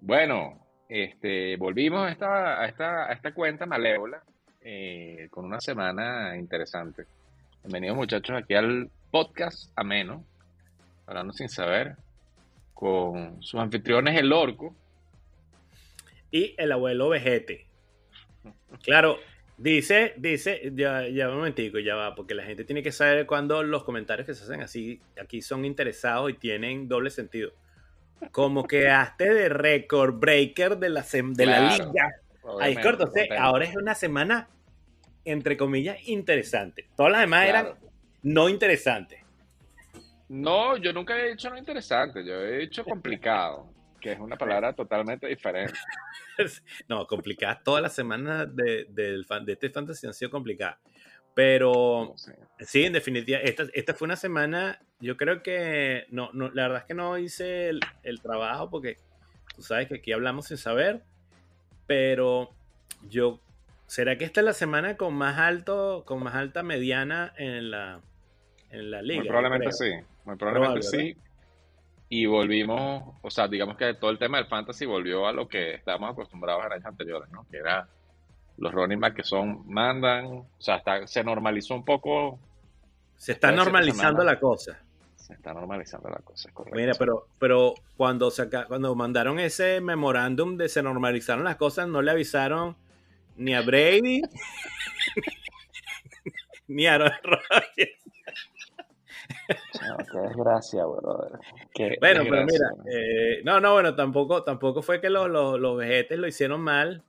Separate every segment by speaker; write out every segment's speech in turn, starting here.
Speaker 1: Bueno, este, volvimos a esta, a esta, cuenta malévola eh, con una semana interesante. Bienvenidos muchachos aquí al podcast ameno, hablando sin saber, con sus anfitriones el orco.
Speaker 2: Y el abuelo vejete. Claro, dice, dice, ya, ya un momentico, ya va, porque la gente tiene que saber cuando los comentarios que se hacen así, aquí son interesados y tienen doble sentido. Como quedaste de record breaker de la, sem- de la liga. Ahí corto, ahora es una semana, entre comillas, interesante. Todas las demás
Speaker 1: Claro.
Speaker 2: eran no interesantes.
Speaker 1: No, yo nunca he dicho no interesante, yo he dicho complicado, que es una palabra totalmente diferente.
Speaker 2: No, complicadas. Todas las semanas de, fan- de este fantasy han sido complicadas. Pero
Speaker 1: Sí.
Speaker 2: sí, en definitiva, esta, esta fue una semana, yo creo que, no, no, la verdad es que no hice el, el trabajo porque tú sabes que aquí hablamos sin saber, pero yo, ¿será que esta es la semana con más alto, con más alta mediana en la, en la liga?
Speaker 1: Muy probablemente sí, muy probablemente
Speaker 2: Probable,
Speaker 1: sí. Y volvimos, o sea, digamos que todo el tema del fantasy volvió a lo que estábamos acostumbrados en años anteriores, ¿no? Que era los running back que son, mandan, o sea, está- se normalizó un poco,
Speaker 2: Se está normalizando la cosa.
Speaker 1: se está normalizando la cosa, es correcto.
Speaker 2: Mira, pero, pero cuando, saca, cuando mandaron ese memorándum de se normalizaron las cosas, no le avisaron ni a Brady ni a Aaron Rodgers.
Speaker 1: Qué desgracia, brother. Qué
Speaker 2: Bueno, pero mira, eh, no, no, bueno, tampoco, tampoco fue que los, los, los vejetes lo hicieron mal,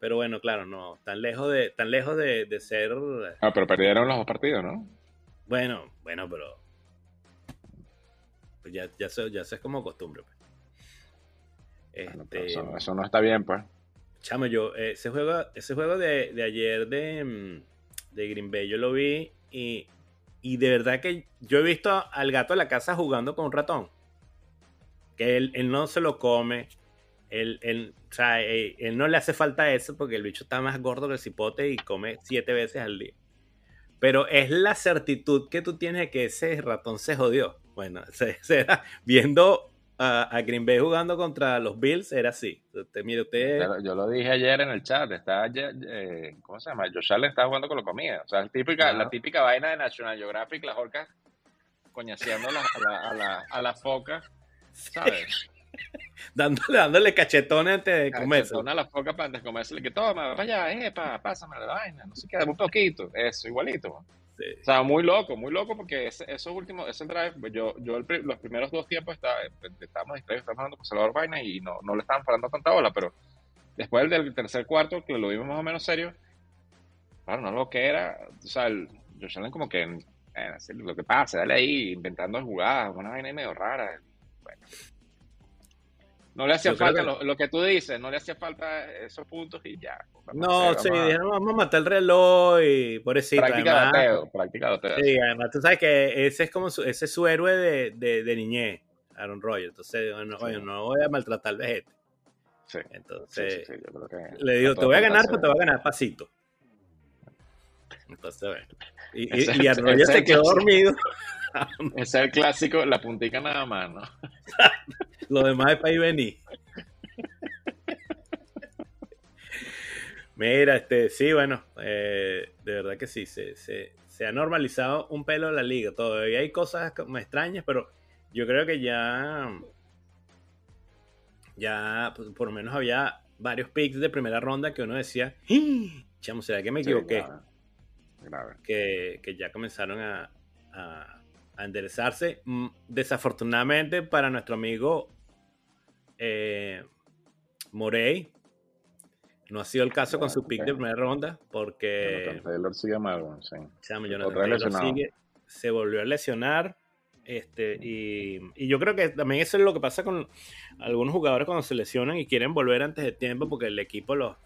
Speaker 2: pero bueno, claro, no, tan lejos de, tan lejos de, de ser,
Speaker 1: Ah, pero perdieron los dos partidos, ¿no?
Speaker 2: bueno, bueno, pero pues ya, ya, se, ya se es como costumbre. pues.
Speaker 1: Bueno, pero
Speaker 2: Este,
Speaker 1: eso, eso no está bien, pues.
Speaker 2: Chamo, yo, ese juego, ese juego de, de ayer de, mm, de Green Bay, yo lo vi y, y de verdad que yo he visto al gato de la casa jugando con un ratón. Que él, él no se lo come. Él, él, o sea, eh, él no le hace falta eso porque el bicho está más gordo que el cipote y come siete veces al día. Pero es la certitud que tú tienes de que ese ratón se jodió. Bueno, se, se viendo a, a Green Bay jugando contra los Bills, era así. Usted, mire, usted.
Speaker 1: Yo lo dije ayer en el chat, está eh, ¿cómo se llama? Josh Allen está jugando con la comida. O sea, la típica,
Speaker 2: Claro.
Speaker 1: la típica vaina de National Geographic, las orcas coñaseando a la, a la, a la, a la foca, ¿sabes?
Speaker 2: dándole, dándole cachetones antes de comerse.
Speaker 1: Cachetona a la foca para antes de comerse, que toma, vaya, epa, pásame la vaina, no sé qué, un poquito, eso, igualito.
Speaker 2: Sí.
Speaker 1: O sea, muy loco, muy loco porque ese, esos últimos, ese drive, pues, yo, yo el los primeros dos tiempos estaba, estábamos distraídos, estábamos hablando con Salvador Vaina y no, no le estaban parando tanta bola, pero después del, tercer cuarto, que lo vimos más o menos serio, claro, no lo que era, o sea, el, Josh como que, eh, lo que pasa, dale ahí, inventando jugadas, una vaina medio rara. No le hacía
Speaker 2: Yo
Speaker 1: falta
Speaker 2: que-
Speaker 1: lo, lo que tú dices, no le hacía falta esos puntos y ya.
Speaker 2: No, sí, dijeron, vamos a matar el reloj y pobrecito.
Speaker 1: Práctica de
Speaker 2: además,
Speaker 1: práctica
Speaker 2: sí, además tú sabes que ese es como su, ese es su héroe de, de, de niñez, Aaron Rodgers. Entonces, bueno,
Speaker 1: Sí.
Speaker 2: oye, no voy a maltratar al vejete.
Speaker 1: Sí,
Speaker 2: Entonces,
Speaker 1: sí, sí, yo creo que
Speaker 2: le digo, te voy a ganar, pero te voy a ganar pasito. Entonces, bueno. Y, y, y
Speaker 1: ese
Speaker 2: se quedó dormido.
Speaker 1: Ese es el clásico, la puntica nada más, ¿no?
Speaker 2: Lo demás es para ir venir. Mira, este, sí, bueno, eh, de verdad que sí, se, se, se ha normalizado un pelo la liga. Todavía hay cosas como extrañas, pero yo creo que ya, ya, pues, por lo menos había varios picks de primera ronda que uno decía, "¡Ah! chamo, ¿será que me
Speaker 1: Sí,
Speaker 2: equivoqué?
Speaker 1: grave, grave.
Speaker 2: que, que ya comenzaron a, a- a enderezarse. Mm, Desafortunadamente para nuestro amigo eh, Morey, no ha sido el caso con su pick de primera ronda, porque
Speaker 1: Jonathan Taylor sigue mal, bueno, sí.
Speaker 2: Taylor sigue- se volvió a lesionar. Este, y, y yo creo que también eso es lo que pasa con algunos jugadores cuando se lesionan y quieren volver antes de tiempo porque el equipo los,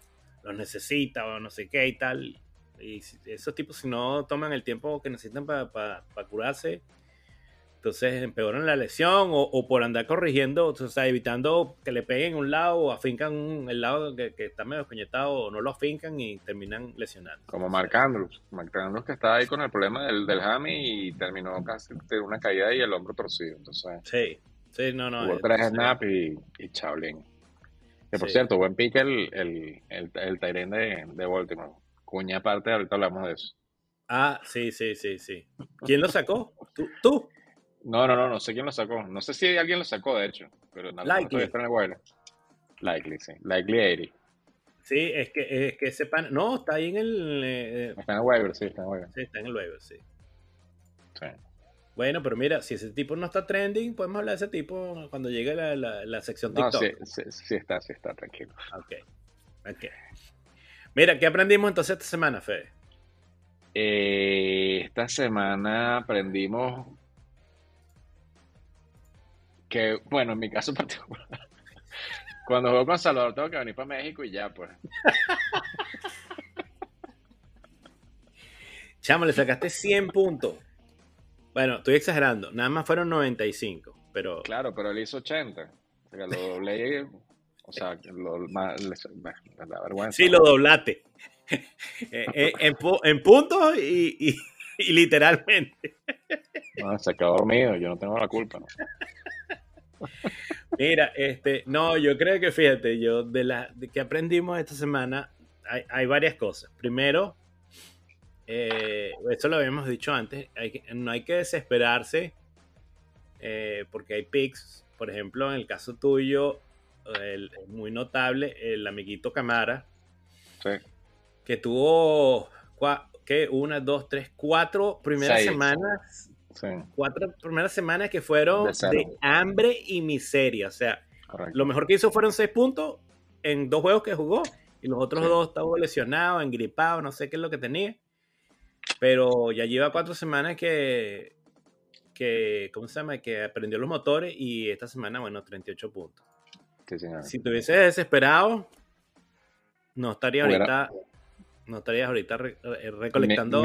Speaker 2: los necesita o no sé qué y tal. Y esos tipos, si no toman el tiempo que necesitan para curarse, entonces empeoran la lesión o, por andar corrigiendo, o sea, evitando que le peguen un lado o afincan el lado que, está medio coñetado o no lo afincan y terminan lesionando.
Speaker 1: Como Marc Andrews. Marc Andrews que está ahí con el problema del, del hammy y terminó casi de una caída y el hombro torcido. Entonces,
Speaker 2: sí, sí, no, no.
Speaker 1: Hubo tres snaps y, y chablín. Que por cierto, buen pique el, el, el, el de, de Baltimore. Cuña aparte, ahorita hablamos de eso.
Speaker 2: Ah, sí, sí, sí, sí. ¿Quién lo sacó? ¿Tú? ¿Tú?
Speaker 1: No, no, no, no sé quién lo sacó. No sé si alguien lo sacó, de hecho. Pero nada,
Speaker 2: Likely.
Speaker 1: está en el Likely, sí. Likely 80.
Speaker 2: Sí, es que, es que sepan. No, está ahí en el.
Speaker 1: Eh, está en el waiver, sí, está en el waiver.
Speaker 2: Sí, está en el waiver, sí. Sí. Bueno, pero mira, si ese tipo no está trending, podemos hablar de ese tipo cuando llegue la, la, la sección TikTok.
Speaker 1: No, sí, sí, sí, está, sí está, tranquilo.
Speaker 2: Ok. Ok. Mira, ¿qué aprendimos entonces esta semana, Fede?
Speaker 1: Eh, esta semana aprendimos que, bueno, en mi caso particular, cuando juego con Salvador tengo que venir para México y ya, pues.
Speaker 2: Chamo, le sacaste 100 puntos. Bueno, estoy exagerando, nada más fueron 95, pero...
Speaker 1: Claro, pero él hizo 80. O sea, lo doblé, o sea, lo, la vergüenza.
Speaker 2: Sí, lo doblaste. Eh, eh, en, en, puntos y, y, literalmente.
Speaker 1: No, se quedó dormido, yo no tengo la culpa. ¿no?
Speaker 2: Mira, este, no, yo creo que fíjate, yo de la de que aprendimos esta semana, hay, varias cosas. Primero, eh, esto lo habíamos dicho antes, no hay que desesperarse eh, porque hay picks, por ejemplo, en el caso tuyo, el, muy notable, el amiguito Camara, que tuvo, ¿qué? Una, dos, tres, cuatro primeras semanas Cuatro primeras semanas que fueron de, hambre y miseria. O sea, lo mejor que hizo fueron seis puntos en dos juegos que jugó. Y los otros dos estaban lesionados, engripados, no sé qué es lo que tenía. Pero ya lleva cuatro semanas que, que, ¿cómo se llama? Que aprendió los motores y esta semana, bueno, 38 puntos. si tuviese desesperado, no estaría ahorita no estarías ahorita recolectando.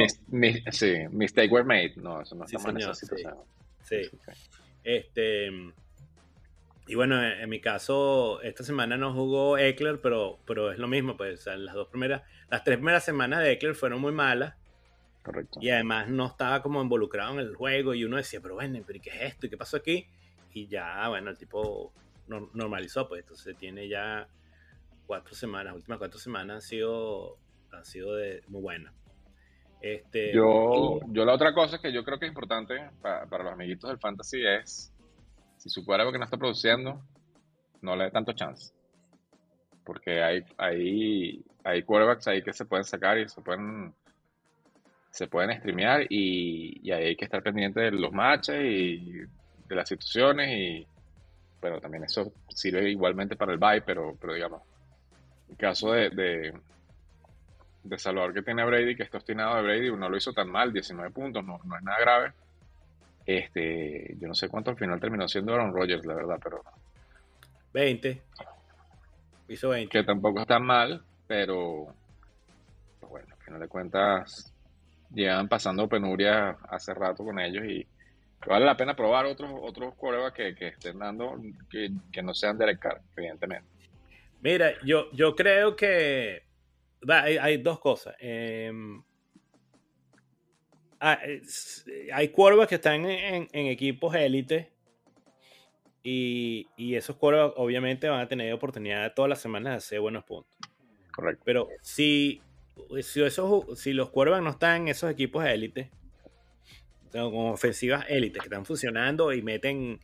Speaker 1: sí, mistake were made. No, eso no está mal en
Speaker 2: Sí. Este. Y bueno, en mi caso, esta semana no jugó Eckler, pero, pero es lo mismo, pues las dos primeras, las tres primeras semanas de Eckler fueron muy malas.
Speaker 1: Correcto.
Speaker 2: Y además no estaba como involucrado en el juego y uno decía, pero bueno, ¿pero qué es esto? ¿Y qué pasó aquí? Y ya, bueno, el tipo normalizó, pues entonces tiene ya cuatro semanas, las últimas cuatro semanas han sido ha sido de, muy buena. Este,
Speaker 1: yo, yo la otra cosa que yo creo que es importante para, los amiguitos del fantasy es, si su cuerpo que no está produciendo, no le dé tanto chance. Porque hay, hay, hay quarterbacks ahí que se pueden sacar y se pueden se pueden streamear y, ahí hay que estar pendiente de los matches y de las situaciones y pero también eso sirve igualmente para el bye, pero, pero digamos, en caso de, de Salvador que tiene Brady, que está obstinado de Brady, no lo hizo tan mal, 19 puntos, no, no es nada grave. Este, yo no sé cuánto al final terminó siendo Aaron Rodgers, la verdad, pero.
Speaker 2: 20. Hizo 20.
Speaker 1: Que tampoco está mal, pero. Pues bueno, al final de cuentas, llevan pasando penuria hace rato con ellos y vale la pena probar otros otros que, que estén dando, que, no sean Derek Carr, evidentemente.
Speaker 2: Mira, yo, yo creo que hay, dos cosas. Em, ah, hay curvas que están en, equipos élite y, esos curvas obviamente van a tener oportunidad todas las semanas de hacer buenos puntos.
Speaker 1: Correcto.
Speaker 2: Pero si, si, esos, si los cuervos no están en esos equipos élite, con ofensivas élites que están funcionando y meten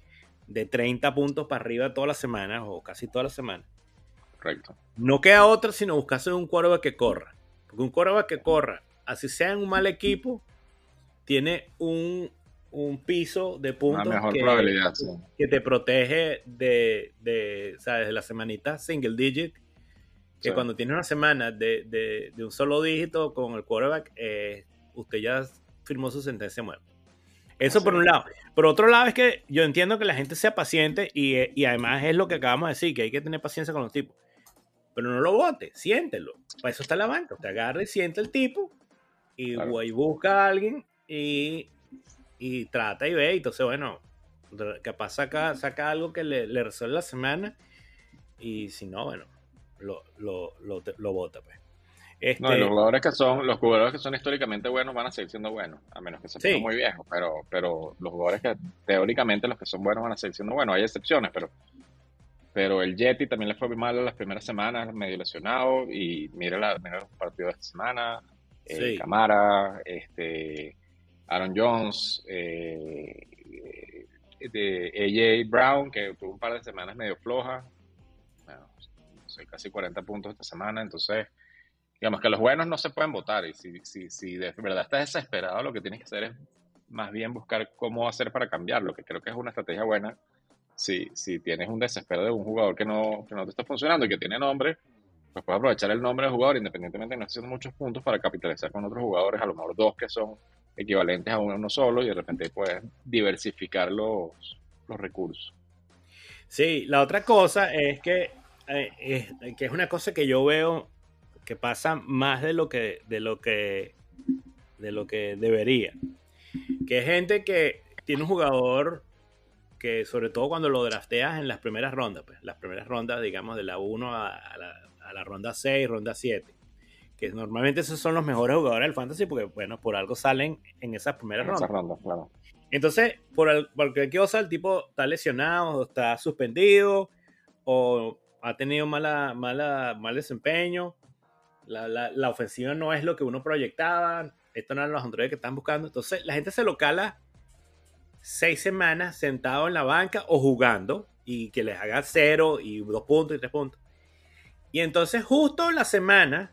Speaker 2: de 30 puntos para arriba todas las semanas o casi todas las semanas, no queda otra sino buscarse un quarterback que corra. Porque un quarterback que corra, así sea en un mal equipo, tiene un, piso de puntos que, te protege de, de, la semanita single digit. Que cuando tiene una semana de, un solo dígito con el quarterback, eh, usted ya firmó su sentencia muerta. Eso por un lado. Por otro lado es que yo entiendo que la gente sea paciente y, y, además es lo que acabamos de decir, que hay que tener paciencia con los tipos pero no lo bote, siéntelo. Para eso está la banca. Te agarra y siente el tipo y, busca a alguien y, trata y ve. Entonces, bueno, capaz saca, saca algo que le, le resuelve la semana y si no, bueno, lo, lo, lo, lo bota, pues.
Speaker 1: Este... No, los jugadores que son, los jugadores que son históricamente buenos van a seguir siendo buenos, a menos que se sí. muy viejos, pero, pero los jugadores que teóricamente los que son buenos van a seguir siendo buenos, hay excepciones, pero, pero el Jetty también le fue mal las primeras semanas, medio lesionado, y mira, la, mira los partidos de esta semana, eh. Camara, este, Aaron Jones, eh, de AJ Brown, que tuvo un par de semanas medio flojas, bueno, casi 40 puntos esta semana, entonces digamos que los buenos no se pueden votar y si, si, si de verdad estás desesperado, lo que tienes que hacer es más bien buscar cómo hacer para cambiarlo, que creo que es una estrategia buena. Si, si tienes un desespero de un jugador que no, que no te está funcionando y que tiene nombre, pues puedes aprovechar el nombre del jugador independientemente de no haciendo muchos puntos para capitalizar con otros jugadores, a lo mejor dos que son equivalentes a uno solo y de repente puedes diversificar los, los recursos.
Speaker 2: Sí, la otra cosa es que, eh, es, que es una cosa que yo veo que pasa más de lo que, de lo que, de lo que debería. Que es gente que tiene un jugador que sobre todo cuando lo drafteas en las primeras rondas, pues las primeras rondas, digamos, de la 1 a, la, a la ronda 6, ronda 7, que normalmente esos son los mejores jugadores del fantasy porque, bueno, por algo salen en esas primeras rondas. rondas claro. Entonces, por, el, por cualquier cosa, el tipo está lesionado, o está suspendido, o ha tenido mala, mala, mal desempeño, la, la, la, ofensiva no es lo que uno proyectaba. Esto no eran los androides que están buscando. Entonces, la gente se lo cala seis semanas sentado en la banca o jugando y que les haga cero y dos puntos y tres puntos. Y entonces, justo la semana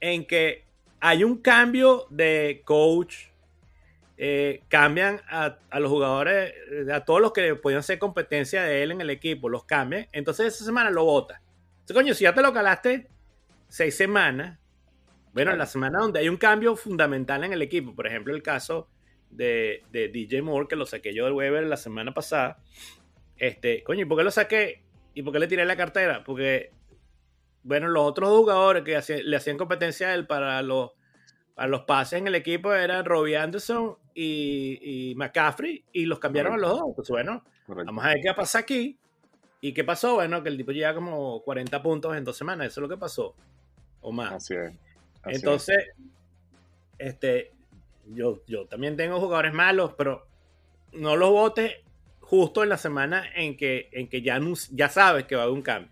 Speaker 2: en que hay un cambio de coach, eh, cambian a, a, los jugadores, eh, a todos los que podían ser competencia de él en el equipo, los cambian. Entonces, esa semana lo vota. Entonces, coño, si ya te lo calaste seis semanas, bueno, en la semana donde hay un cambio fundamental en el equipo, por ejemplo, el caso de, de DJ Moore, que lo saqué yo del Weber la semana pasada, este, coño, ¿y por qué lo saqué? ¿Y por qué le tiré la cartera? Porque, bueno, los otros jugadores que le hacían competencia a él para los, para los pases en el equipo eran Robbie Anderson y, y McCaffrey, y los cambiaron a los dos. Pues bueno, Correcto. vamos a ver qué pasa aquí. ¿Y qué pasó? Bueno, que el tipo llega como 40 puntos en dos semanas, eso es lo que pasó o más.
Speaker 1: Así es.
Speaker 2: Entonces, este, yo, yo también tengo jugadores malos, pero no los votes justo en la semana en que, en que ya, ya sabes que va a haber un cambio.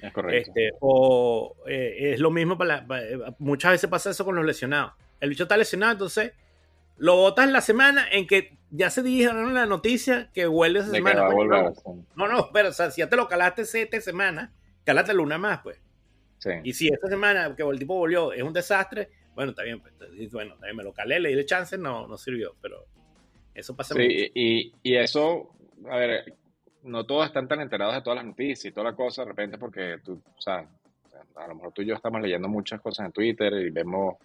Speaker 1: Es correcto.
Speaker 2: Este, o eh, es lo mismo para, para, muchas veces pasa eso con los lesionados. El bicho está lesionado, entonces lo votas en la semana en que ya se dijeron la noticia que vuelve esa semana. Pues, no, no, no, pero o sea, si ya te lo calaste siete semanas, calátelo una más, pues. Y si esta semana que el tipo volvió es un desastre, bueno, está bien, pues, bueno, también me lo calé, le di chance, no, no sirvió, pero eso pasa
Speaker 1: sí, Y, y eso, a ver, no todos están tan enterados de todas las noticias y toda la cosa de repente porque tú, o sea, a lo mejor tú y yo estamos leyendo muchas cosas en Twitter y vemos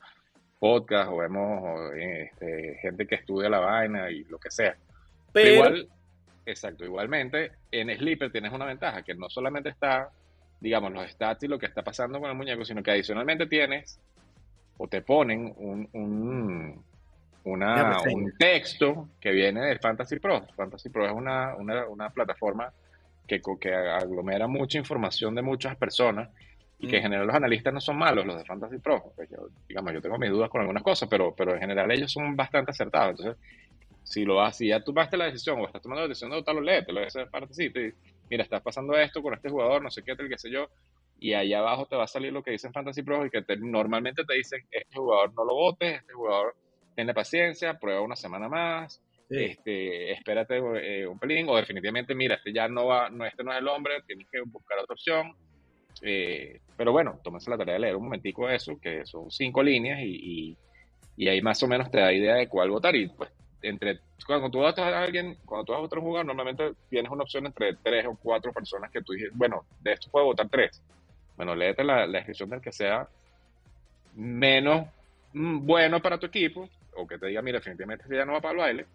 Speaker 1: podcast o vemos este, gente que estudia la vaina y lo que sea. Pero, igual, exacto, igualmente en Sleeper tienes una ventaja que no solamente está digamos, los stats y lo que está pasando con el muñeco, sino que adicionalmente tienes o te ponen un, un, una, un texto que viene del Fantasy Pro. Fantasy Pro es una, una, una plataforma que, que, aglomera mucha información de muchas personas y que en mm. general los analistas no son malos, los de Fantasy Pro. Pues yo, digamos, yo tengo mis dudas con algunas cosas, pero, pero en general ellos son bastante acertados. Entonces, si lo vas, si ya tomaste la decisión o estás tomando la decisión de votarlo, léetelo, ese partecito y mira, estás pasando esto con este jugador, no sé qué, tal, qué sé yo, y ahí abajo te va a salir lo que dicen Fantasy Pro y que te, normalmente te dicen, este jugador no lo votes, este jugador tiene paciencia, prueba una semana más, sí. este, espérate eh, un pelín, o definitivamente, mira, este ya no va, no, este no es el hombre, tienes que buscar otra opción. Eh, pero bueno, tómese la tarea de leer un momentico eso, que son cinco líneas y, y, y ahí más o menos te da idea de cuál votar y pues entre cuando tú vas a alguien, cuando tú vas a otro jugador, normalmente tienes una opción entre tres o cuatro personas que tú dices, bueno, de esto puedo votar tres. Bueno, léete la, la descripción del que sea menos mm, bueno para tu equipo, o que te diga, mira, definitivamente este ya no va para el baile,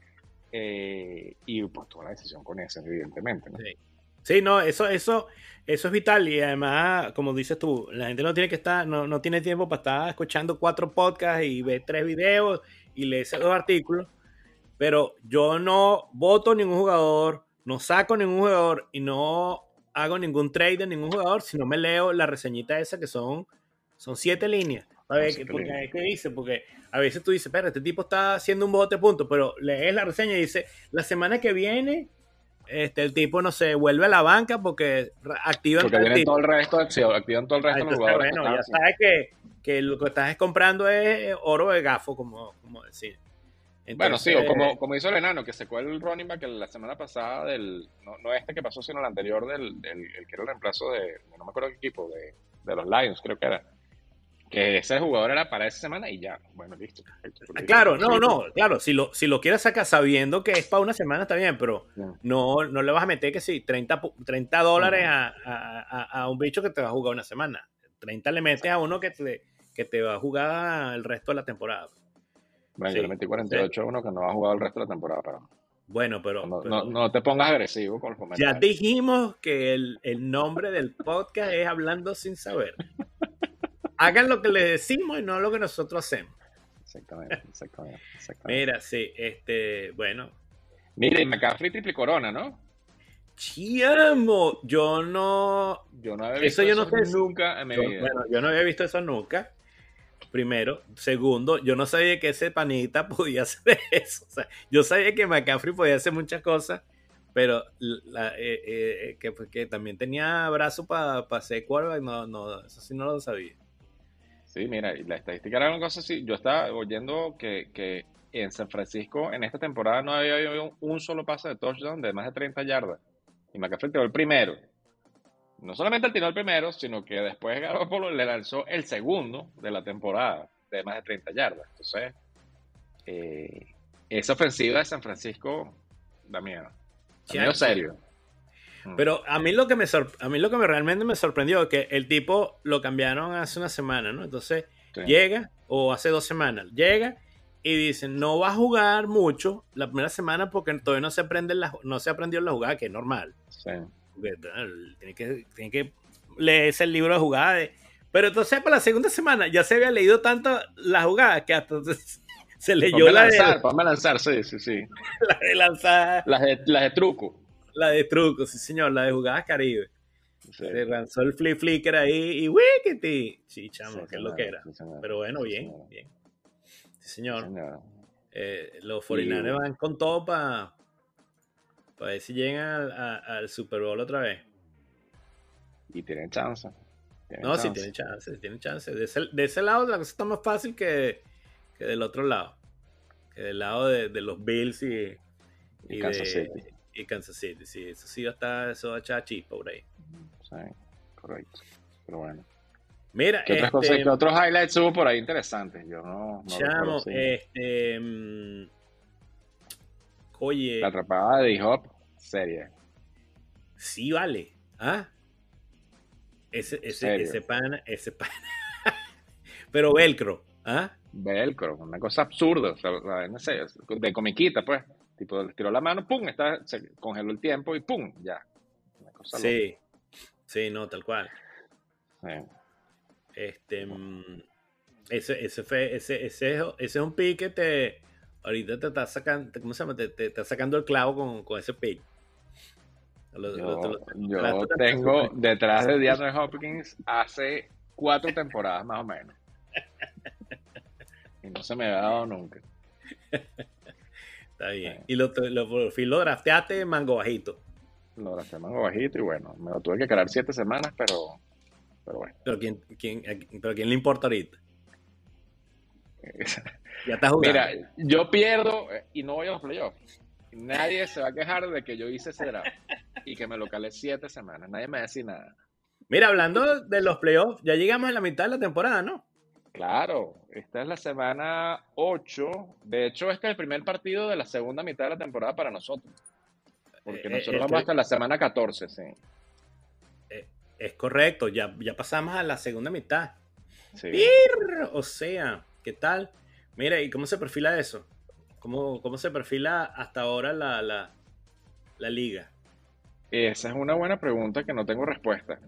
Speaker 1: eh, y pues toma la decisión con ese, evidentemente. ¿no?
Speaker 2: Sí. sí. no, eso, eso, eso es vital y además, como dices tú, la gente no tiene que estar, no, no tiene tiempo para estar escuchando cuatro podcasts y ver tres videos y leerse dos artículos pero yo no voto ningún jugador, no saco ningún jugador y no hago ningún trade de ningún jugador si no me leo la reseñita esa que son, son siete líneas. A ver, ¿qué, porque, ¿qué dice? Porque a veces tú dices, pero este tipo está haciendo un bote punto, pero lees la reseña y dice, la semana que viene este, el tipo no se vuelve a la banca porque activan
Speaker 1: porque todo el resto, activan todo el resto de los jugadores.
Speaker 2: Bueno, ya sabes que, que, lo que estás comprando es oro de gafo, como, como decir.
Speaker 1: Bueno, sí, o como, como hizo el enano, que secó el running back la semana pasada del, no, no este que pasó, sino el anterior del, del el que era el reemplazo de, no me acuerdo qué equipo, de, de los Lions, creo que era que ese jugador era para esa semana y ya, bueno, listo.
Speaker 2: Ah, claro, no, no, claro, si lo, si lo quieres sacar sabiendo que es para una semana está bien, pero no, no le vas a meter que sí, 30, 30 dólares a, un bicho que te va a jugar una semana. 30 le metes a uno que te, que te va a jugar el resto de la temporada.
Speaker 1: Bueno, yo le metí 48 a uno que no va a jugar el resto de la temporada, pero...
Speaker 2: Bueno, pero
Speaker 1: no, no, te pongas agresivo con los
Speaker 2: comentarios. Ya dijimos que el, el nombre del podcast es Hablando sin saber. hagan lo que les decimos y no lo que nosotros hacemos.
Speaker 1: Exactamente, exactamente.
Speaker 2: Mira, sí, este, bueno.
Speaker 1: Mire, McCaffrey triple corona, ¿no?
Speaker 2: Chiamo, yo no.
Speaker 1: Yo no había visto eso, yo no sé nunca en mi vida.
Speaker 2: Bueno, yo no había visto eso nunca. Primero. Segundo, yo no sabía que ese panita podía hacer eso. O sea, yo sabía que McCaffrey podía hacer muchas cosas, pero eh, eh, que, que, también tenía brazo para pa hacer quarterback, no, no, eso sí no lo sabía.
Speaker 1: Sí, mira, la estadística era una cosa así. Yo estaba oyendo que, que en San Francisco en esta temporada no había un solo pase de touchdown de más de 30 yardas. Y McCaffrey tiró el primero. No solamente él tiró el primero, sino que después Garoppolo le lanzó el segundo de la temporada de más de 30 yardas. Entonces, eh, esa ofensiva de San Francisco da miedo. Da miedo serio.
Speaker 2: Pero a mí lo que me a mí lo que me realmente me sorprendió es que el tipo lo cambiaron hace una semana, ¿no? Entonces llega, o hace dos semanas, llega y dice, no va a jugar mucho la primera semana porque todavía no se aprende la, no se aprendió la jugada, que es normal. Sí. Tiene que, tiene que leerse el libro de jugadas. Pero entonces para la segunda semana ya se había leído tanto la jugada que hasta se leyó la
Speaker 1: lanzar, de... lanzar, sí, sí, sí.
Speaker 2: La de lanzar.
Speaker 1: Las de, las de truco.
Speaker 2: La de truco, sí señor, la de jugadas Caribe. Se lanzó el flip flicker ahí y wikiti. Sí, chamo, que es lo que era. Pero bueno, bien, bien. Sí, señor. Eh, los 49 van con todo para ver si llegan al, Super Bowl otra vez.
Speaker 1: Y tienen chance.
Speaker 2: no, sí, tienen chance, tienen chance. De ese, de ese, lado la cosa está más fácil que, que del otro lado. Que del lado de, de los Bills y,
Speaker 1: y, Kansas City
Speaker 2: y Kansas City, sí, eso sí está, eso va a echar chispa por ahí.
Speaker 1: Sí, correcto. Pero bueno.
Speaker 2: Mira,
Speaker 1: ¿Qué, otras cosas, este, ¿qué otros highlights hubo por ahí interesantes? Yo no.
Speaker 2: no chamo, este. Mm, oye.
Speaker 1: La atrapada de D-Hop, serie.
Speaker 2: Sí, vale. ¿Ah? Ese, ese, ese pana, ese pana. Pero velcro, ¿ah?
Speaker 1: Velcro, una cosa absurda, o sea, no sé, de comiquita, pues. Tipo, tiró la mano, pum, está, se congeló el tiempo y pum, ya.
Speaker 2: sí, sí, no, tal cual. Este, mm, ese, ese, fue, ese, ese, ese, es un pick que te, ahorita te está sacando, ¿cómo se llama? Te, te está sacando el clavo con, con ese
Speaker 1: yo, tengo detrás de DeAndre Hopkins hace cuatro temporadas más o menos. Y no se me ha dado nunca.
Speaker 2: Está bien. Y lo, lo, por fin lo drafteaste mango bajito.
Speaker 1: Lo drafteé mango bajito y bueno, me lo tuve que quedar siete semanas, pero, pero bueno.
Speaker 2: Pero ¿quién, quién, pero ¿quién le importa ahorita?
Speaker 1: ya está jugando. Mira, yo pierdo y no voy a los playoffs. Nadie se va a quejar de que yo hice ese draft y que me lo calé siete semanas. Nadie me va a decir nada.
Speaker 2: Mira, hablando de los playoffs, ya llegamos a la mitad de la temporada, ¿no?
Speaker 1: Claro, esta es la semana 8. De hecho, este es el primer partido de la segunda mitad de la temporada para nosotros. Porque eh, nosotros vamos hasta la semana 14, sí.
Speaker 2: Eh, es correcto, ya, ya pasamos a la segunda mitad. Sí. O sea, ¿qué tal? Mira, ¿y cómo se perfila eso? ¿Cómo, cómo se perfila hasta ahora la, la, la liga?
Speaker 1: Esa es una buena pregunta que no tengo respuesta.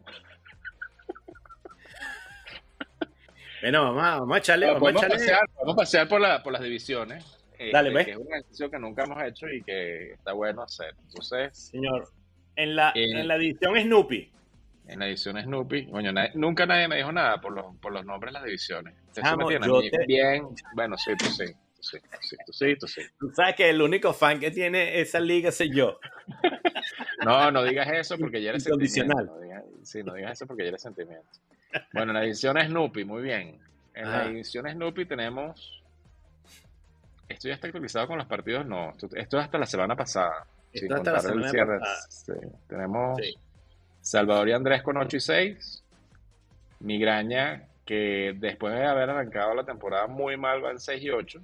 Speaker 2: Bueno, vamos a, vamos a echarle. Vamos, a
Speaker 1: Pasear, vamos a pasear por, la, por las divisiones. este,
Speaker 2: Dale, ¿ves?
Speaker 1: que es un ejercicio que nunca hemos hecho y que está bueno hacer. Entonces,
Speaker 2: Señor, en la,
Speaker 1: Eh,
Speaker 2: en la edición Snoopy,
Speaker 1: en la edición Snoopy, coño, nadie- nunca nadie me dijo nada por los, por los nombres de las divisiones. A
Speaker 2: yo te-
Speaker 1: bien. Bueno, sí, tú sí. Tú sí, tú sí, tú sí, tú sí.
Speaker 2: tú sabes que el único fan que tiene esa liga soy yo.
Speaker 1: No, no digas eso porque ya eres sentimiento. No digas, sí, no digas eso porque ya eres sentimiento. Bueno, en la edición Snoopy, muy bien. En la
Speaker 2: Ajá.
Speaker 1: edición Snoopy tenemos. Esto ya está actualizado con los partidos, no. Esto, esto es hasta la semana pasada.
Speaker 2: Esto hasta la semana pasada.
Speaker 1: Sí. Tenemos
Speaker 2: Sí.
Speaker 1: Salvador y Andrés con 8 y 6. Migraña, que después de haber arrancado la temporada muy mal, va en 6 y 8.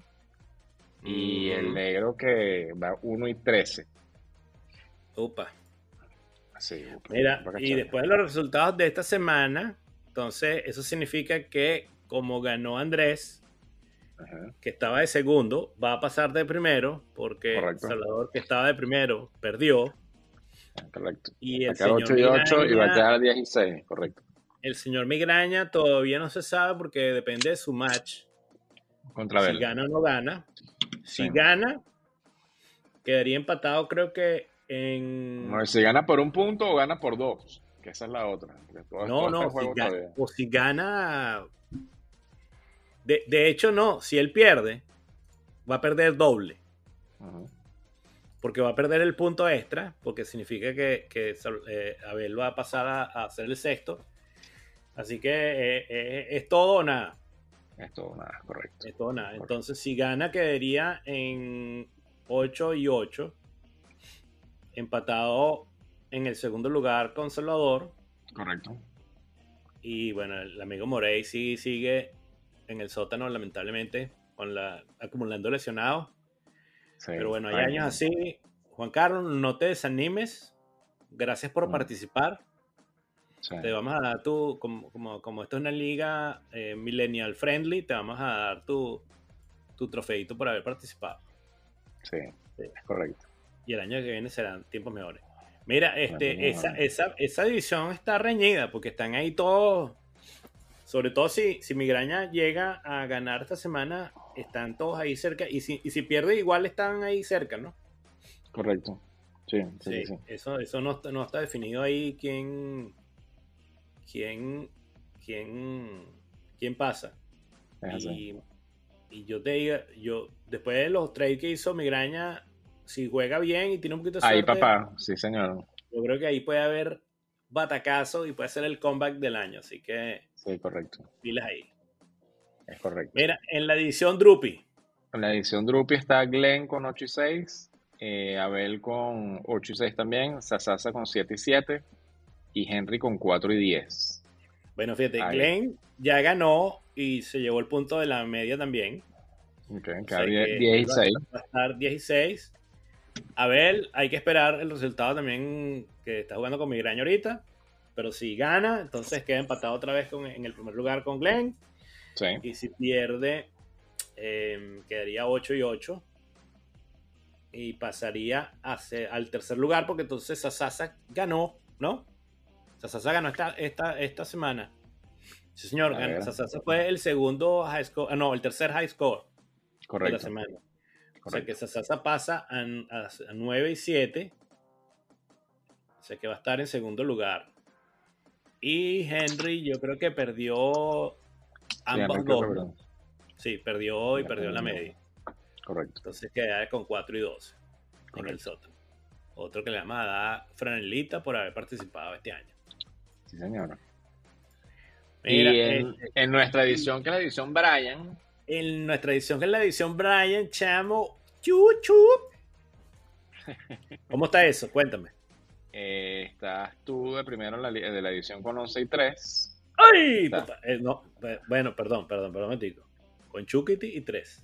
Speaker 1: Y
Speaker 2: Mm.
Speaker 1: el negro que va 1 y 13.
Speaker 2: Upa.
Speaker 1: Sí,
Speaker 2: Mira, y después de los resultados de esta semana, entonces eso significa que como ganó Andrés,
Speaker 1: Ajá.
Speaker 2: que estaba de segundo, va a pasar de primero, porque
Speaker 1: Correcto.
Speaker 2: Salvador, que estaba de primero, perdió.
Speaker 1: Correcto.
Speaker 2: Y el señor,
Speaker 1: 8 y 8 y va a quedar 10 y 6, correcto.
Speaker 2: el señor Migraña todavía no se sabe porque depende de su match.
Speaker 1: Contra
Speaker 2: si gana o no gana. Si
Speaker 1: Sí.
Speaker 2: gana, quedaría empatado creo que en...
Speaker 1: No, si gana por un punto o gana por dos, que esa es la otra.
Speaker 2: No, no,
Speaker 1: este
Speaker 2: si o si gana. De, de hecho, no, si él pierde, va a perder doble. Porque va a perder el punto extra, porque significa que, que eh, Abel va a pasar a, a ser el sexto. Así que eh, eh, es todo o nada.
Speaker 1: Es todo nada, correcto.
Speaker 2: Es todo o nada. Entonces, si gana, quedaría en 8 y 8. Empatado en el segundo lugar con Salvador.
Speaker 1: Correcto.
Speaker 2: Y bueno, el amigo Morey sí sigue en el sótano, lamentablemente, con la, acumulando lesionados.
Speaker 1: Sí.
Speaker 2: Pero bueno, hay
Speaker 1: Ay,
Speaker 2: años así. Juan Carlos, no te desanimes. Gracias por
Speaker 1: Mm.
Speaker 2: participar.
Speaker 1: sí.
Speaker 2: Te vamos a dar tu, como, como, como esto es una liga eh, millennial friendly, te vamos a dar tu, tu trofeito por haber participado.
Speaker 1: Sí,
Speaker 2: Sí.
Speaker 1: es correcto.
Speaker 2: Y el año que viene serán tiempos mejores. Mira, este,
Speaker 1: Bueno,
Speaker 2: esa,
Speaker 1: bueno.
Speaker 2: esa, esa división está reñida porque están ahí todos. Sobre todo si, si Migraña llega a ganar esta semana, están todos ahí cerca. Y si, y si pierde, igual están ahí cerca, ¿no?
Speaker 1: Correcto. Sí, sí,
Speaker 2: Sí,
Speaker 1: sí.
Speaker 2: Eso, eso no, está- no está definido ahí quién, quién, quién, quién pasa. Y, y yo te diga, yo, después de los trades que hizo Migraña, si juega bien y tiene un poquito de
Speaker 1: Ahí,
Speaker 2: suerte,
Speaker 1: papá. Sí, señor.
Speaker 2: yo creo que ahí puede haber batacazo y puede ser el comeback del año. Así que
Speaker 1: Sí, correcto.
Speaker 2: pilas ahí.
Speaker 1: Es correcto.
Speaker 2: Mira, en la edición Drupi,
Speaker 1: En la edición Drupi está Glenn con 8 y 6, eh, Abel con 8 y 6 también, Sasasa con 7 y 7 y Henry con 4 y 10.
Speaker 2: bueno, fíjate,
Speaker 1: Ahí.
Speaker 2: Glenn ya ganó y se llevó el punto de la media también.
Speaker 1: Ok,
Speaker 2: O sea
Speaker 1: queda
Speaker 2: que
Speaker 1: 10, 10 y
Speaker 2: va-
Speaker 1: 6.
Speaker 2: Va a estar 10 6. Abel, hay que esperar el resultado también que está jugando con Migraña ahorita. Pero si gana, entonces queda empatado otra vez con, en el primer lugar con Glenn.
Speaker 1: Sí,
Speaker 2: Y si pierde, eh, quedaría 8 y 8. Y pasaría a ser- al tercer lugar, porque entonces Sasasa ganó, ¿no? Sasasa ganó esta, esta, esta semana. Sí, señor,
Speaker 1: A ver.
Speaker 2: Sasasa fue el segundo high score, ah, no, el tercer high score de la
Speaker 1: correcto.
Speaker 2: O sea que Sasasa pasa a, a, a 9 y 7. O sea que va a estar en segundo lugar. Y Henry, yo creo que perdió
Speaker 1: Sí,
Speaker 2: ambos
Speaker 1: creo
Speaker 2: dos. Sí, perdió y perdió la media.
Speaker 1: Correcto.
Speaker 2: Entonces queda con 4 y 12 en el sótano. Otro que le vamos a dar franelita por haber participado este año.
Speaker 1: Sí, señor.
Speaker 2: Mira,
Speaker 1: y en,
Speaker 2: este,
Speaker 1: en nuestra edición, que es la edición Brian,
Speaker 2: en nuestra edición, que es la edición Brian Chamo, chuchu. ¿Cómo está eso? Cuéntame.
Speaker 1: eh, estás tú de primero en la, de la edición con 11 y 3.
Speaker 2: ¡Ay! Eh, no, eh, bueno, perdón, perdón, perdón, un momentico. Con Chukiti y 3.